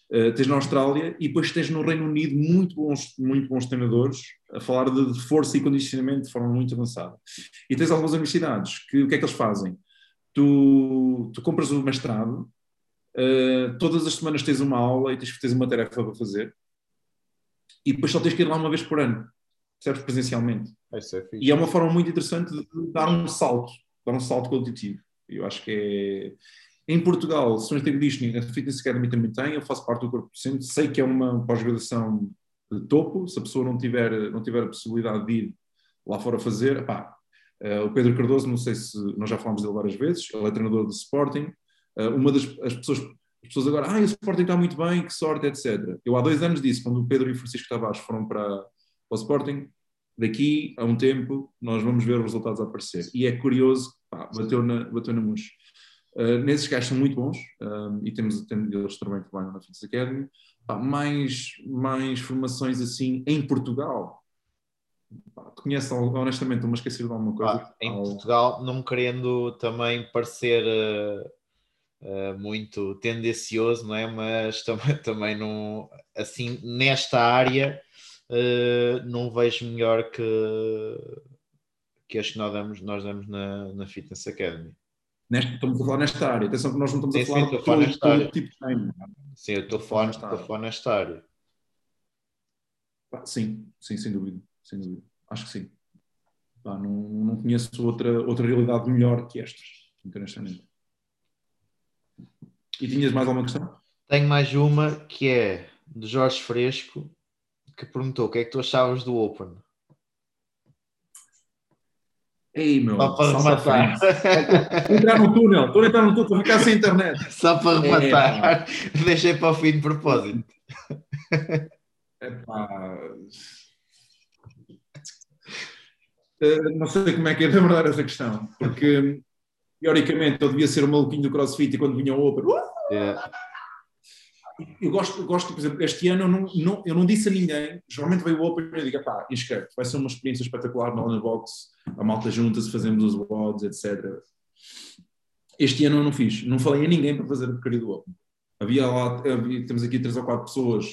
Uh, tens na Austrália e depois tens no Reino Unido muito bons, muito bons treinadores a falar de força e condicionamento de forma muito avançada. E tens algumas universidades que o que é que eles fazem? Tu, tu compras o mestrado, uh, todas as semanas tens uma aula e tens ter uma tarefa para fazer e depois só tens que ir lá uma vez por ano, certo? Presencialmente. É e é uma forma muito interessante de dar um salto, dar um salto qualitativo. Eu acho que é em Portugal, Sessões de Conditioning, a Fitness Academy também tem, eu faço parte do corpo docente, sei que é uma pós-graduação de topo, se a pessoa não tiver, não tiver a possibilidade de ir lá fora fazer, pá, uh, o Pedro Cardoso, não sei se nós já falámos dele várias vezes, ele é treinador do Sporting, uh, uma das as pessoas, as pessoas agora, ah, o Sporting está muito bem, que sorte, etc. Eu há dois anos disse, quando o Pedro e o Francisco Tavares foram para, para o Sporting, daqui a um tempo nós vamos ver os resultados aparecer. E é curioso, pá, bateu na, bateu na mousse. Uh, nesses gajos são muito bons uh, e temos, temos eles também trabalham na Fitness Academy. Pá, mais, mais formações assim em Portugal. Pá, conheces honestamente, estou-me a esquecer de alguma coisa? Pá, em Portugal, não querendo também parecer uh, muito tendencioso, não é? Mas também, (laughs) também não, assim, nesta área não vejo melhor que que acho que nós damos, nós damos na, na Fitness Academy. Nesta, estamos a falar nesta área. Atenção que nós não estamos Sim, a falar sim, de todo, nesta todo área. tipo de treino. Sim, eu estou a falar, Nesta área. falar nesta área. Pá, Sim, sim, sem dúvida. Sem dúvida. Acho que sim. Pá, não, não conheço outra, outra realidade melhor que esta, honestamente. E tinhas mais alguma questão? Tenho mais uma que é de Jorge Fresco, que perguntou o que é que tu achavas do Open. Ei, meu, Só para rematar. entrar no túnel, estou a entrar no túnel, estou a ficar sem internet. Só para É, rematar. Deixei para o fim de propósito. Epá. Eh, Não sei como é que é de abordar essa questão, porque teoricamente eu devia ser o maluquinho do CrossFit e quando vinha o Open, "Uh!" É, eu gosto, gosto, por exemplo, este ano eu não, não- eu não disse a ninguém, geralmente veio o Open e eu digo, pá, inscreve vai ser uma experiência espetacular na na box, a malta junta-se, fazemos os WODs, etc. Este ano eu não fiz, não falei a ninguém para fazer a porcaria do Open. Havia lá, havia- temos aqui três ou quatro pessoas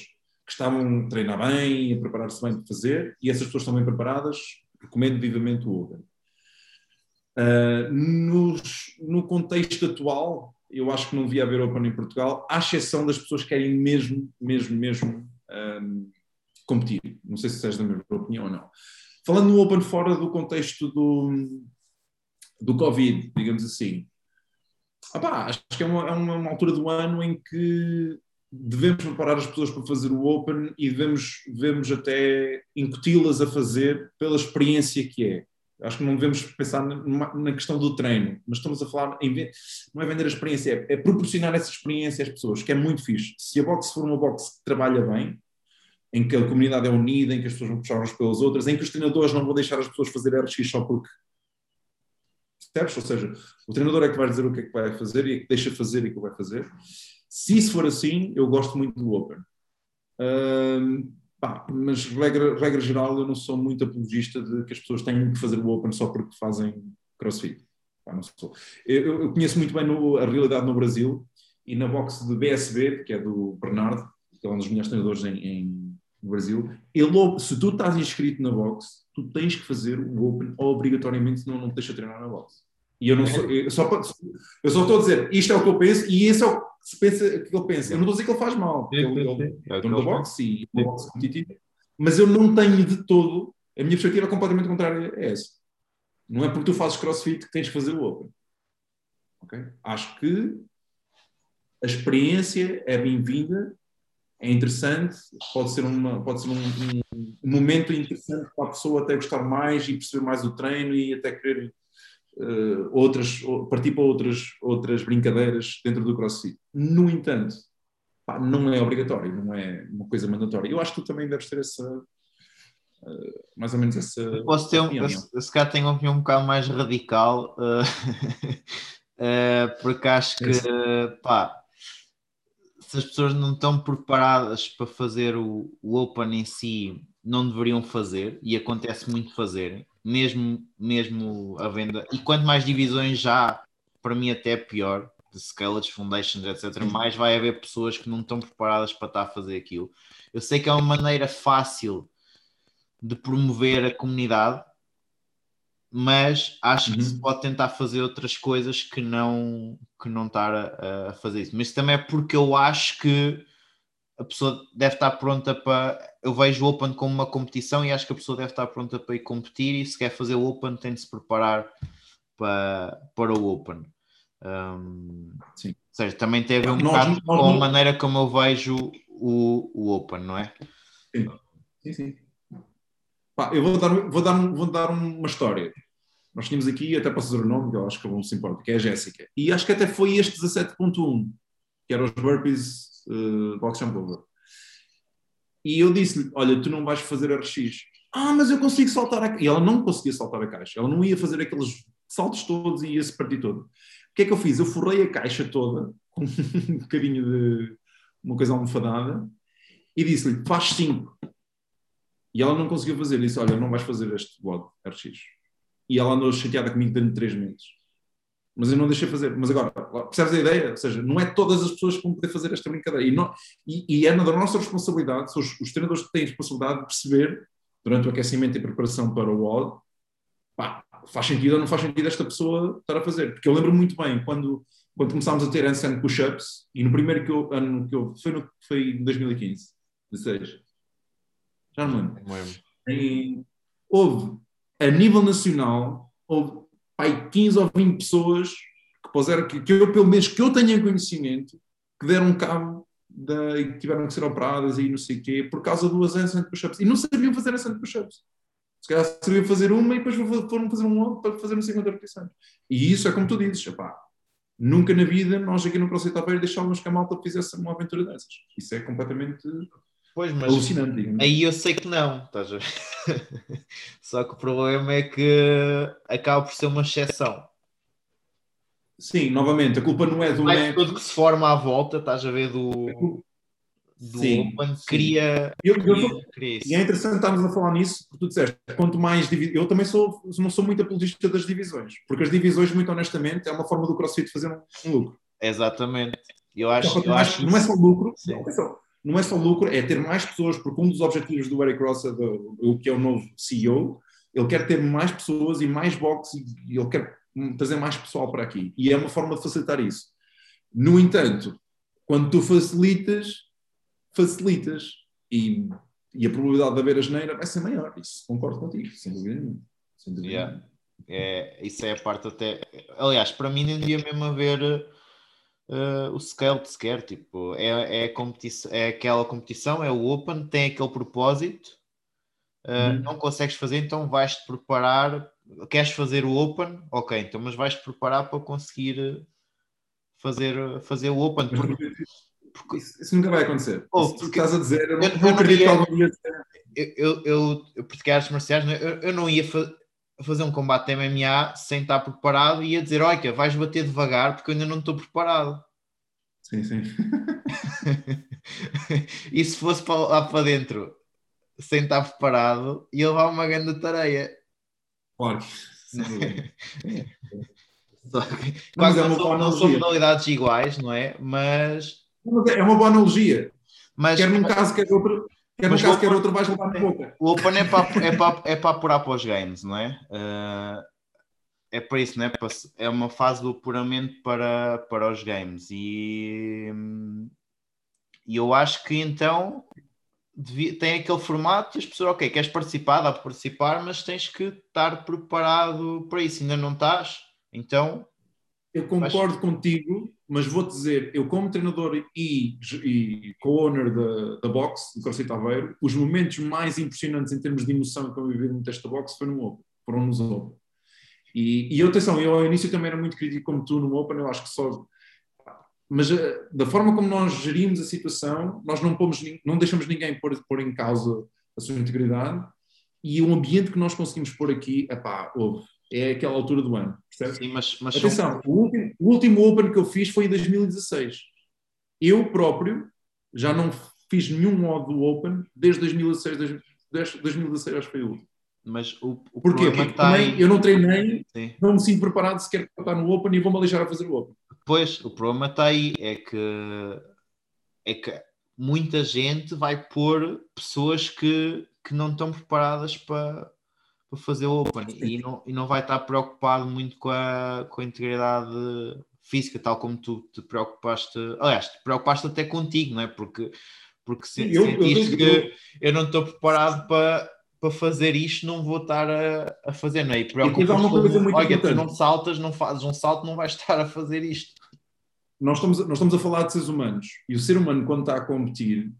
que estavam a treinar bem, a preparar-se bem para fazer, e essas pessoas estão bem preparadas, recomendo vivamente o Open. Uh, nos- no contexto atual, eu acho que não devia haver Open em Portugal, à exceção das pessoas que querem mesmo, mesmo, mesmo um, competir. Não sei se és da mesma opinião ou não. Falando no Open fora do contexto do, do Covid, digamos assim, acho que é uma, é uma altura do ano em que devemos preparar as pessoas para fazer o Open e devemos, devemos até incuti-las a fazer pela experiência que é. Acho que não devemos pensar na, na questão do treino, mas estamos a falar em não é vender a experiência, é, é proporcionar essa experiência às pessoas, que é muito fixe. Se a boxe for uma boxe que trabalha bem, em que a comunidade é unida, em que as pessoas vão puxar umas pelas outras, em que os treinadores não vão deixar as pessoas fazer RX só porque percebes? Ou seja, o treinador é que vai dizer o que é que vai fazer e é que deixa fazer e que vai fazer. Se isso for assim, eu gosto muito do Open. Pá, mas regra, regra geral, eu não sou muito apologista de que as pessoas tenham que fazer o Open só porque fazem crossfit. Pá, não sou. Eu, eu- conheço muito bem no- a realidade no Brasil e na boxe de BSB, que é do Bernardo, que é um dos melhores treinadores em, em- no Brasil. Ele, se tu estás inscrito na boxe, tu tens que fazer o Open obrigatoriamente, senão não te deixa treinar na boxe. E eu não sou, eu só, eu só estou a dizer, isto é o que eu penso e esse é o que pensa que ele pensa. Eu não estou a dizer que ele faz mal, porque ele, ele É é dono da boxe e uma boxe competitiva, mas eu não tenho de todo, a minha perspectiva é completamente contrária a essa. Não é porque tu fazes crossfit que tens que fazer o Open. Ok? Acho que a experiência é bem-vinda, é interessante, pode ser, uma, pode ser um- um momento interessante para a pessoa até gostar mais e perceber mais o treino e até querer eh, outras, ou- partir para outras, outras brincadeiras dentro do CrossFit. No entanto, pá, não é obrigatório, não é uma coisa mandatória. Eu acho que tu também deves ter essa, eh, mais ou menos essa. Posso ter um, opinião. eu, eu se calhar tenho uma opinião um bocado mais radical, eh, (laughs) porque acho que, pá, se as pessoas não estão preparadas para fazer o, o Open em si, não deveriam fazer, e acontece muito fazerem, mesmo, mesmo a venda. E quanto mais divisões já, para mim até pior, de Scalage Foundations, etc., mais vai haver pessoas que não estão preparadas para estar a fazer aquilo. Eu sei que é uma maneira fácil de promover a comunidade, mas acho que Uhum. se pode tentar fazer outras coisas que não, que não estar a, a fazer isso. Mas também é porque eu acho que a pessoa deve estar pronta para. Eu vejo o Open como uma competição e acho que a pessoa deve estar pronta para ir competir e se quer fazer o Open tem de se preparar para, para o Open. Um, Sim. Ou seja, também tem a ver um Nós- bocado nós com a maneira como eu vejo o, o Open, não é? Sim, sim. Pá, eu vou dar, vou, dar, vou dar uma história. Nós tínhamos aqui, até posso dizer o nome, que eu acho que não se importa, que é a Jéssica. E acho que até foi este 17.1, que era os burpees uh, box jump over. E eu disse-lhe, olha, tu não vais fazer RX. Ah, mas eu consigo saltar a caixa. E ela não conseguia saltar a caixa. Ela não ia fazer aqueles saltos todos e ia-se partir todo. O que é que eu fiz? Eu forrei a caixa toda com (laughs) um bocadinho de uma coisa almofadada e disse-lhe, faz 5. E ela não conseguiu fazer. Disse, olha, não vais fazer este WOD RX. E ela andou chateada comigo durante 3 meses. Mas eu não deixei fazer. Mas agora, percebes a ideia? Ou seja, não é todas as pessoas que vão poder fazer esta brincadeira. E, não, e, e é da nossa responsabilidade, são os, os treinadores que têm a responsabilidade de perceber, durante o aquecimento e preparação para o WOD, pá, faz sentido ou não faz sentido esta pessoa estar a fazer? Porque eu lembro muito bem quando, quando começámos a ter handstand push-ups e no primeiro que eu, ano que eu foi, no, foi em 2015, 16. Já não lembro. Não lembro. Em, houve, a nível nacional, houve pai, 15 ou 20 pessoas que puseram, que, que eu, pelo menos que eu tenha conhecimento, que deram cabo da, e tiveram que ser operadas e não sei o quê, por causa do handstand push-ups. E não sabiam fazer handstand push-ups. Se calhar sabiam fazer uma e depois foram fazer um outro para fazer um 50 repetições. E isso é como tu dizes, epá, nunca na vida nós aqui no CrossFit Aveiro deixávamos que a malta fizesse uma aventura dessas. Isso é completamente pois, mas alucinante. Digamos. Aí eu sei que não, estás a ver? (laughs) Só que o problema é que acaba por ser uma exceção. Sim, novamente, a culpa não é do método. tudo que se forma à volta, estás a ver, do, do Sim, Open, sim. cria, Eu- eu sou- cria. E é interessante estarmos a falar nisso, porque tu disseste, quanto mais divi- eu também sou, não sou muito apologista das divisões, porque as divisões, muito honestamente, é uma forma do CrossFit fazer um, um lucro. Exatamente. Eu acho, quanto eu mais- acho não é só lucro, não é só, não é só lucro, é ter mais pessoas, porque um dos objetivos do Eric Rossa, do, o que é o novo CEO, ele quer ter mais pessoas e mais boxes e ele quer trazer mais pessoal para aqui. E é uma forma de facilitar isso. No entanto, quando tu facilitas, facilitas e, e a probabilidade de haver a geneira vai ser maior. Isso concordo contigo, sem dúvida nenhuma. Sem dúvida Yeah. É, isso é a parte até. Aliás, para mim nem devia mesmo haver eh, o scale de sequer. Tipo, é, é, competição, é aquela competição, é o Open, tem aquele propósito. eh, Uhum. Não consegues fazer, então vais-te preparar. Queres fazer o Open? Ok, então, mas vais-te preparar para conseguir eh, fazer, fazer o Open. Porque, porque isso, isso nunca vai acontecer. Oh, Isso que tu porque- estás a dizer, eu não, eu- não acredito que algum dia. eu, eu, eu, eu pratiquei artes marciais, eu, eu não ia fa- fazer um combate de MMA sem estar preparado e ia dizer: Olha, vais bater devagar porque eu ainda não estou preparado. Sim, sim. (laughs) e se fosse para lá para dentro sem estar preparado, ia levar uma grande tareia. Claro. (laughs) Só que, Mas claro que é não, uma são, não são modalidades iguais, não é? Mas. Mas É uma boa analogia. mas Quer num caso, quer outro. Quer num Mas caso, quer outro, vais na boca. O Open é para, é para, é para apurar para os games, não é? Ah, é para isso, não é? É uma fase do apuramento para, para os games. E, hum, e eu acho que então devia- tem aquele formato e as pessoas, ok, queres participar, dá para participar, mas tens que estar preparado para isso. Ainda não estás? Então, Eu concordo contigo, mas vou-te dizer, eu como treinador e, e co-owner da, da box, do CrossFit Aveiro, os momentos mais impressionantes em termos de emoção que eu vivi no teste da box foi no Open, foram nos Open. E, e atenção, eu ao início também era muito crítico como tu no Open, eu acho que só... Mas eh, da forma como nós gerimos a situação, nós não, pomos, não deixamos ninguém pôr, pôr em causa a sua integridade e o ambiente que nós conseguimos pôr aqui, epá, houve. É aquela altura do ano, percebes? sim, mas, mas são- Atenção, o último, o último Open que eu fiz foi em 2016. Eu próprio já não fiz nenhum modo do Open desde 2016, desde- desde 2016 acho que foi o último. mas o, o Porquê? problema Porque está também aí. eu não treinei, Sim. não me sinto preparado sequer para estar no Open e vou-me aleijar a fazer o Open. Pois, o problema está aí, é que, é que muita gente vai pôr pessoas que, que não estão preparadas para, para fazer o Open e não, e não vai estar preocupado muito com a, com a integridade física, tal como tu te preocupaste, aliás, te preocupaste até contigo, não é? Porque, porque se, Eu- eu sentiste digo- que eu não estou preparado para, para fazer isto, não vou estar a, a fazer, não é? E preocupas muito olha, tu não saltas, não fazes um salto, não vais estar a fazer isto. Nós estamos, nós estamos a falar de seres humanos e o ser humano, quando está a competir,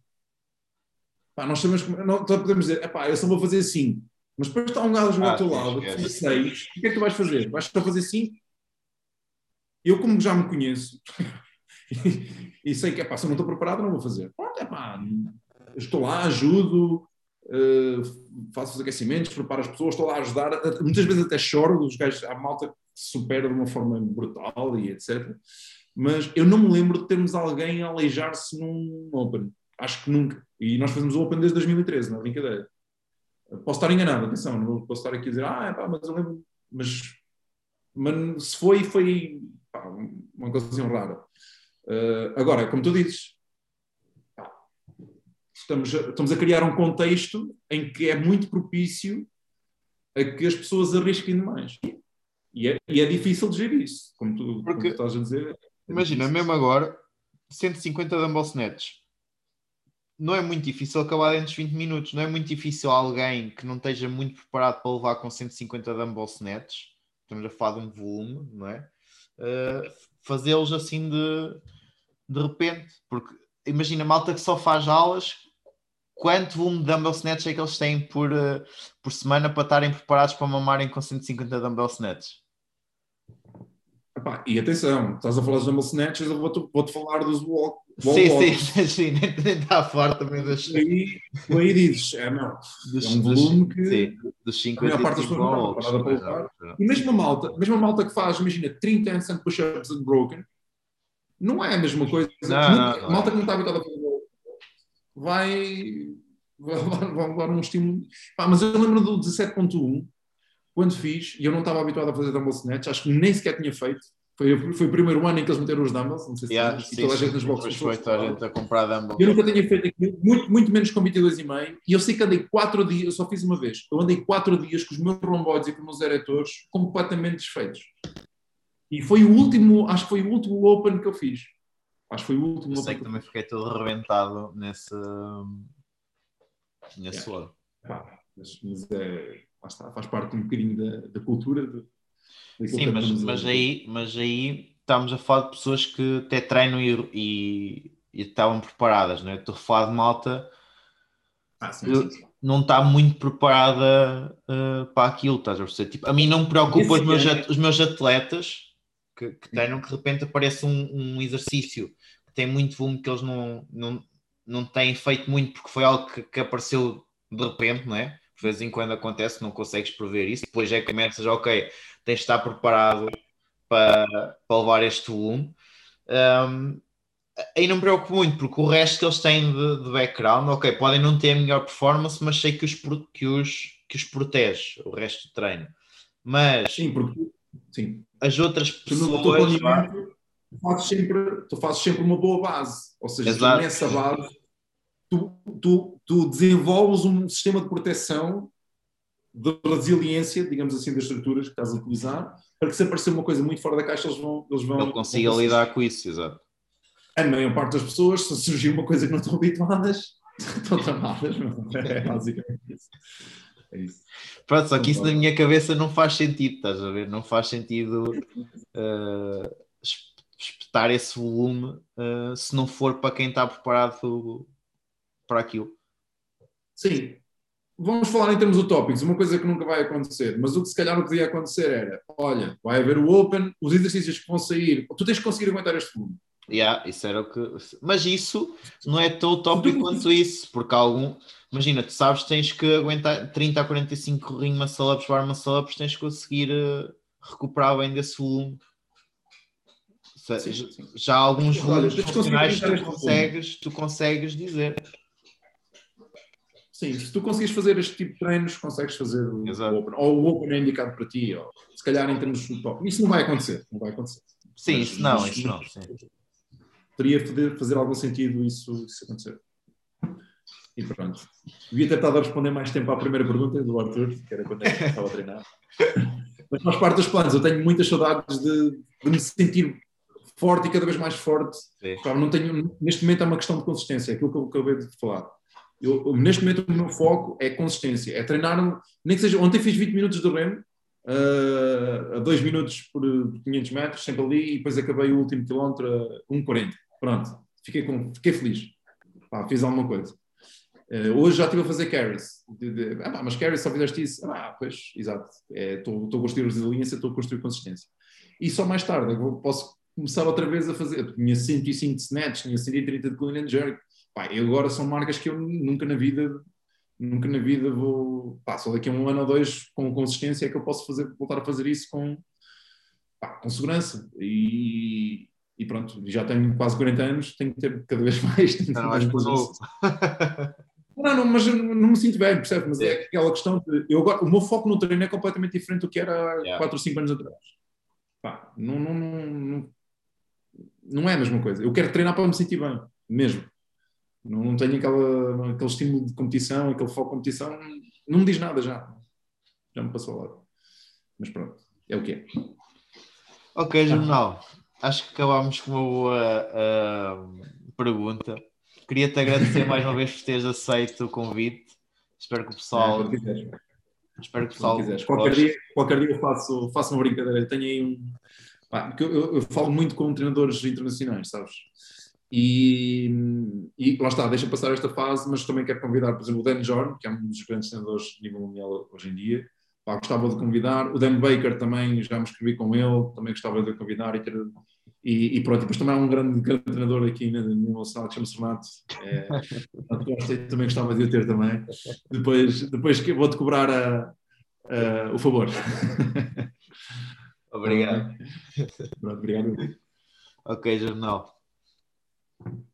pá, nós sabemos só podemos dizer, eu só vou fazer 5. Mas depois está um gajo Ah, ao teu lado, que faz 6, o que é que tu vais fazer? Vais só fazer 5? Eu, como já me conheço (laughs) e sei que epá, se eu não estou preparado, não vou fazer. Pronto, epá, estou lá, ajudo, eh, faço os aquecimentos, preparo as pessoas, estou lá a ajudar. Muitas vezes até choro, os gajos, a malta que supera de uma forma brutal e etc. Mas eu não me lembro de termos alguém a aleijar-se num Open. Acho que nunca. E nós fazemos o Open desde 2013, não é brincadeira. Posso estar enganado, atenção, não posso estar aqui a dizer, ah, pá, mas eu lembro, mas, mas se foi, foi pá, uma coisa assim rara. Uh, agora, como tu dizes, pá, estamos, a, estamos a criar um contexto em que é muito propício a que as pessoas arrisquem demais. E é, e é difícil de gerir isso, como tu, como Porque- tu estás a dizer. é Imagina, mesmo agora, 150 dumbbell snatches. Não é muito difícil acabar dentro dos 20 minutos. Não é muito difícil alguém que não esteja muito preparado para levar com 150 dumbbell snatches. Estamos a falar de um volume, não é? Uh, Fazê-los assim de, de repente. Porque imagina, malta que só faz aulas, quanto volume de dumbbell snatches é que eles têm por, uh, por semana para estarem preparados para mamarem com 150 dumbbell snatches? Epá, e atenção, estás a falar dos dumbbell snatches, eu vou-te vou falar dos walk, wall Sim, sim, (laughs) sim, nem está a falar também das, aí, aí dizes, é não, dos, é um dos- volume que sim, dos 50 maior parte das pessoas não está preparada para lutar. E mesmo a malta, mesmo a malta que faz, imagina, 30 handstand push-ups unbroken, não é a mesma coisa. Não, não, não a malta é. que não está habituada a fazer vai, (laughs) vai, vai, vai levar um estímulo. Pá, mas eu lembro do 17.1, quando fiz, e eu não estava habituado a fazer dumbbell snatch, acho que nem sequer tinha feito. Foi, foi o primeiro ano em que eles meteram os dumbbells, não sei se Yeah, sim, toda a gente depois boxes. foi toda a gente a comprar dumbbell. Eu nunca tinha feito aquilo, muito, muito menos com 22,5. E eu sei que andei 4 dias, eu só fiz uma vez. Eu andei 4 dias com os meus romboides e com os meus eretores completamente desfeitos. E foi o último, acho que foi o último Open que eu fiz. Acho que foi o último Eu sei que que também fiquei todo arrebentado nesse, nesse Yeah. Pá, mas, mas é, está, faz parte um bocadinho da, da cultura. De, Sim, mas, mas, aí, mas aí estamos a falar de pessoas que até treinam e, e, e estavam preparadas, não é? Estou a falar de malta Ah, sim, eu- sim, sim. não está muito preparada uh, para aquilo, estás a perceber? Tipo, a mim não me preocupa os meus, é- at- os meus atletas que, que treinam que de repente aparece um, um exercício que tem muito volume que eles não, não, não têm feito muito porque foi algo que, que apareceu de repente, não é? De vez em quando acontece, não consegues prever isso, depois é que começas, ok, tens de estar preparado para, para levar este volume. Um, aí não me preocupo muito, porque o resto que eles têm de, de background, ok, podem não ter a melhor performance, mas sei que os, que os, que os protege o resto do treino. Mas Sim, porque sim, as outras pessoas. tu fazes sempre, tu fazes sempre uma boa base. Ou seja, Exato. nessa base tu, tu, tu desenvolves um sistema de proteção de resiliência, digamos assim, das estruturas que estás a utilizar, para que se aparecer uma coisa muito fora da caixa, eles vão. Eles vão Ele consiga lidar com isso, exato. A maior parte das pessoas, se surgir uma coisa que não estão habituadas, (laughs) estão tramadas. é? É basicamente isso. É isso. Pronto, só que isso na minha cabeça não faz sentido, estás a ver? Não faz sentido uh, es- espetar esse volume uh, se não for para quem está preparado para aquilo. Sim. Vamos falar em termos utópicos, uma coisa que nunca vai acontecer, mas o que se calhar não podia acontecer era: olha, vai haver o Open, os exercícios que vão sair, tu tens que conseguir aguentar este volume. Yeah, isso era o que. Mas isso não é tão utópico (laughs) quanto isso, porque algum. Imagina, tu sabes que tens que aguentar 30 a 45 ring muscle ups, bar muscle ups, tens que conseguir uh, recuperar bem desse volume. Sim, já- sim. Já há alguns Olha, volumes funcionais aguentar tu consegues, tu consegues dizer. Sim, se tu conseguires fazer este tipo de treinos, consegues fazer o Exato. Open. Ou o Open é indicado para ti, ou se calhar em termos utópicos. Isso não vai acontecer, não vai acontecer. Sim, Mas- isso não, mas- isso não. Sim. Teria fazer, fazer algum sentido isso, isso acontecer. E pronto. Devia ter estado a responder mais tempo à primeira pergunta do Arthur, que era quando é que estava a treinar. (laughs) Mas faz parte dos planos. Eu tenho muitas saudades de, de me sentir forte e cada vez mais forte. Pá, não tenho, neste momento é uma questão de consistência, é aquilo que eu acabei de falar. Eu, neste momento o meu foco é consistência, é treinar, nem que seja, ontem fiz 20 minutos de remo, uh, a 2 minutos por 500 metros, sempre ali, e depois acabei o último quilómetro a 1,40. Pronto, fiquei, com, fiquei feliz. Pá, fiz alguma coisa. Uh, hoje já estive a fazer carries. De, de, ah, pá, mas carries só fizeste isso? Ah, pois, exato. Estou a construir resiliência, estou a construir consistência. E só mais tarde eu posso começar outra vez a fazer. Tinha 105 de snatch, tinha 130 de clean and jerk. Pá, agora são marcas que eu nunca na vida, nunca na vida vou. Pá, só daqui a um ano ou dois, com consistência, é que eu posso fazer, voltar a fazer isso com, pá, com segurança. E, e pronto, já tenho quase 40 anos, tenho que ter cada vez (laughs) mais. Tenho Não, mais. Não, não, mas não me sinto bem, percebe? Mas Sim. é aquela questão de. Eu agora, o meu foco no treino é completamente diferente do que era há Yeah. 4 ou 5 anos atrás. Pá, não, não, não, não é a mesma coisa. Eu quero treinar para me sentir bem, mesmo. Não, não tenho aquela, aquele estímulo de competição, aquele foco de competição, não me diz nada já. já me passou ao lado. Mas pronto, é o que é. Ok, Jornal. Acho que acabámos com uma boa uh, pergunta. Queria-te agradecer mais uma vez por teres aceito o convite. Espero que o pessoal. É, espero que o pessoal. Qualquer dia, qualquer dia eu faço, faço uma brincadeira. Tenho aí um. Pá, eu, eu, eu, falo muito com treinadores internacionais, sabes? E, e lá está, deixa passar esta fase, mas também quero convidar, por exemplo, o Dan Jorn, que é um dos grandes treinadores de nível mundial hoje em dia. Pá, gostava de convidar. O Dan Baker também, já me escrevi com ele, também gostava de convidar e ter e, e, pronto, depois também há um grande, grande treinador aqui no, no nacional que chama-se Renato. É, (laughs) também gostava de o ter também. Depois, depois vou-te cobrar a, a, o favor. Obrigado. (laughs) Pronto, obrigado. Ok, jornal. Thank you.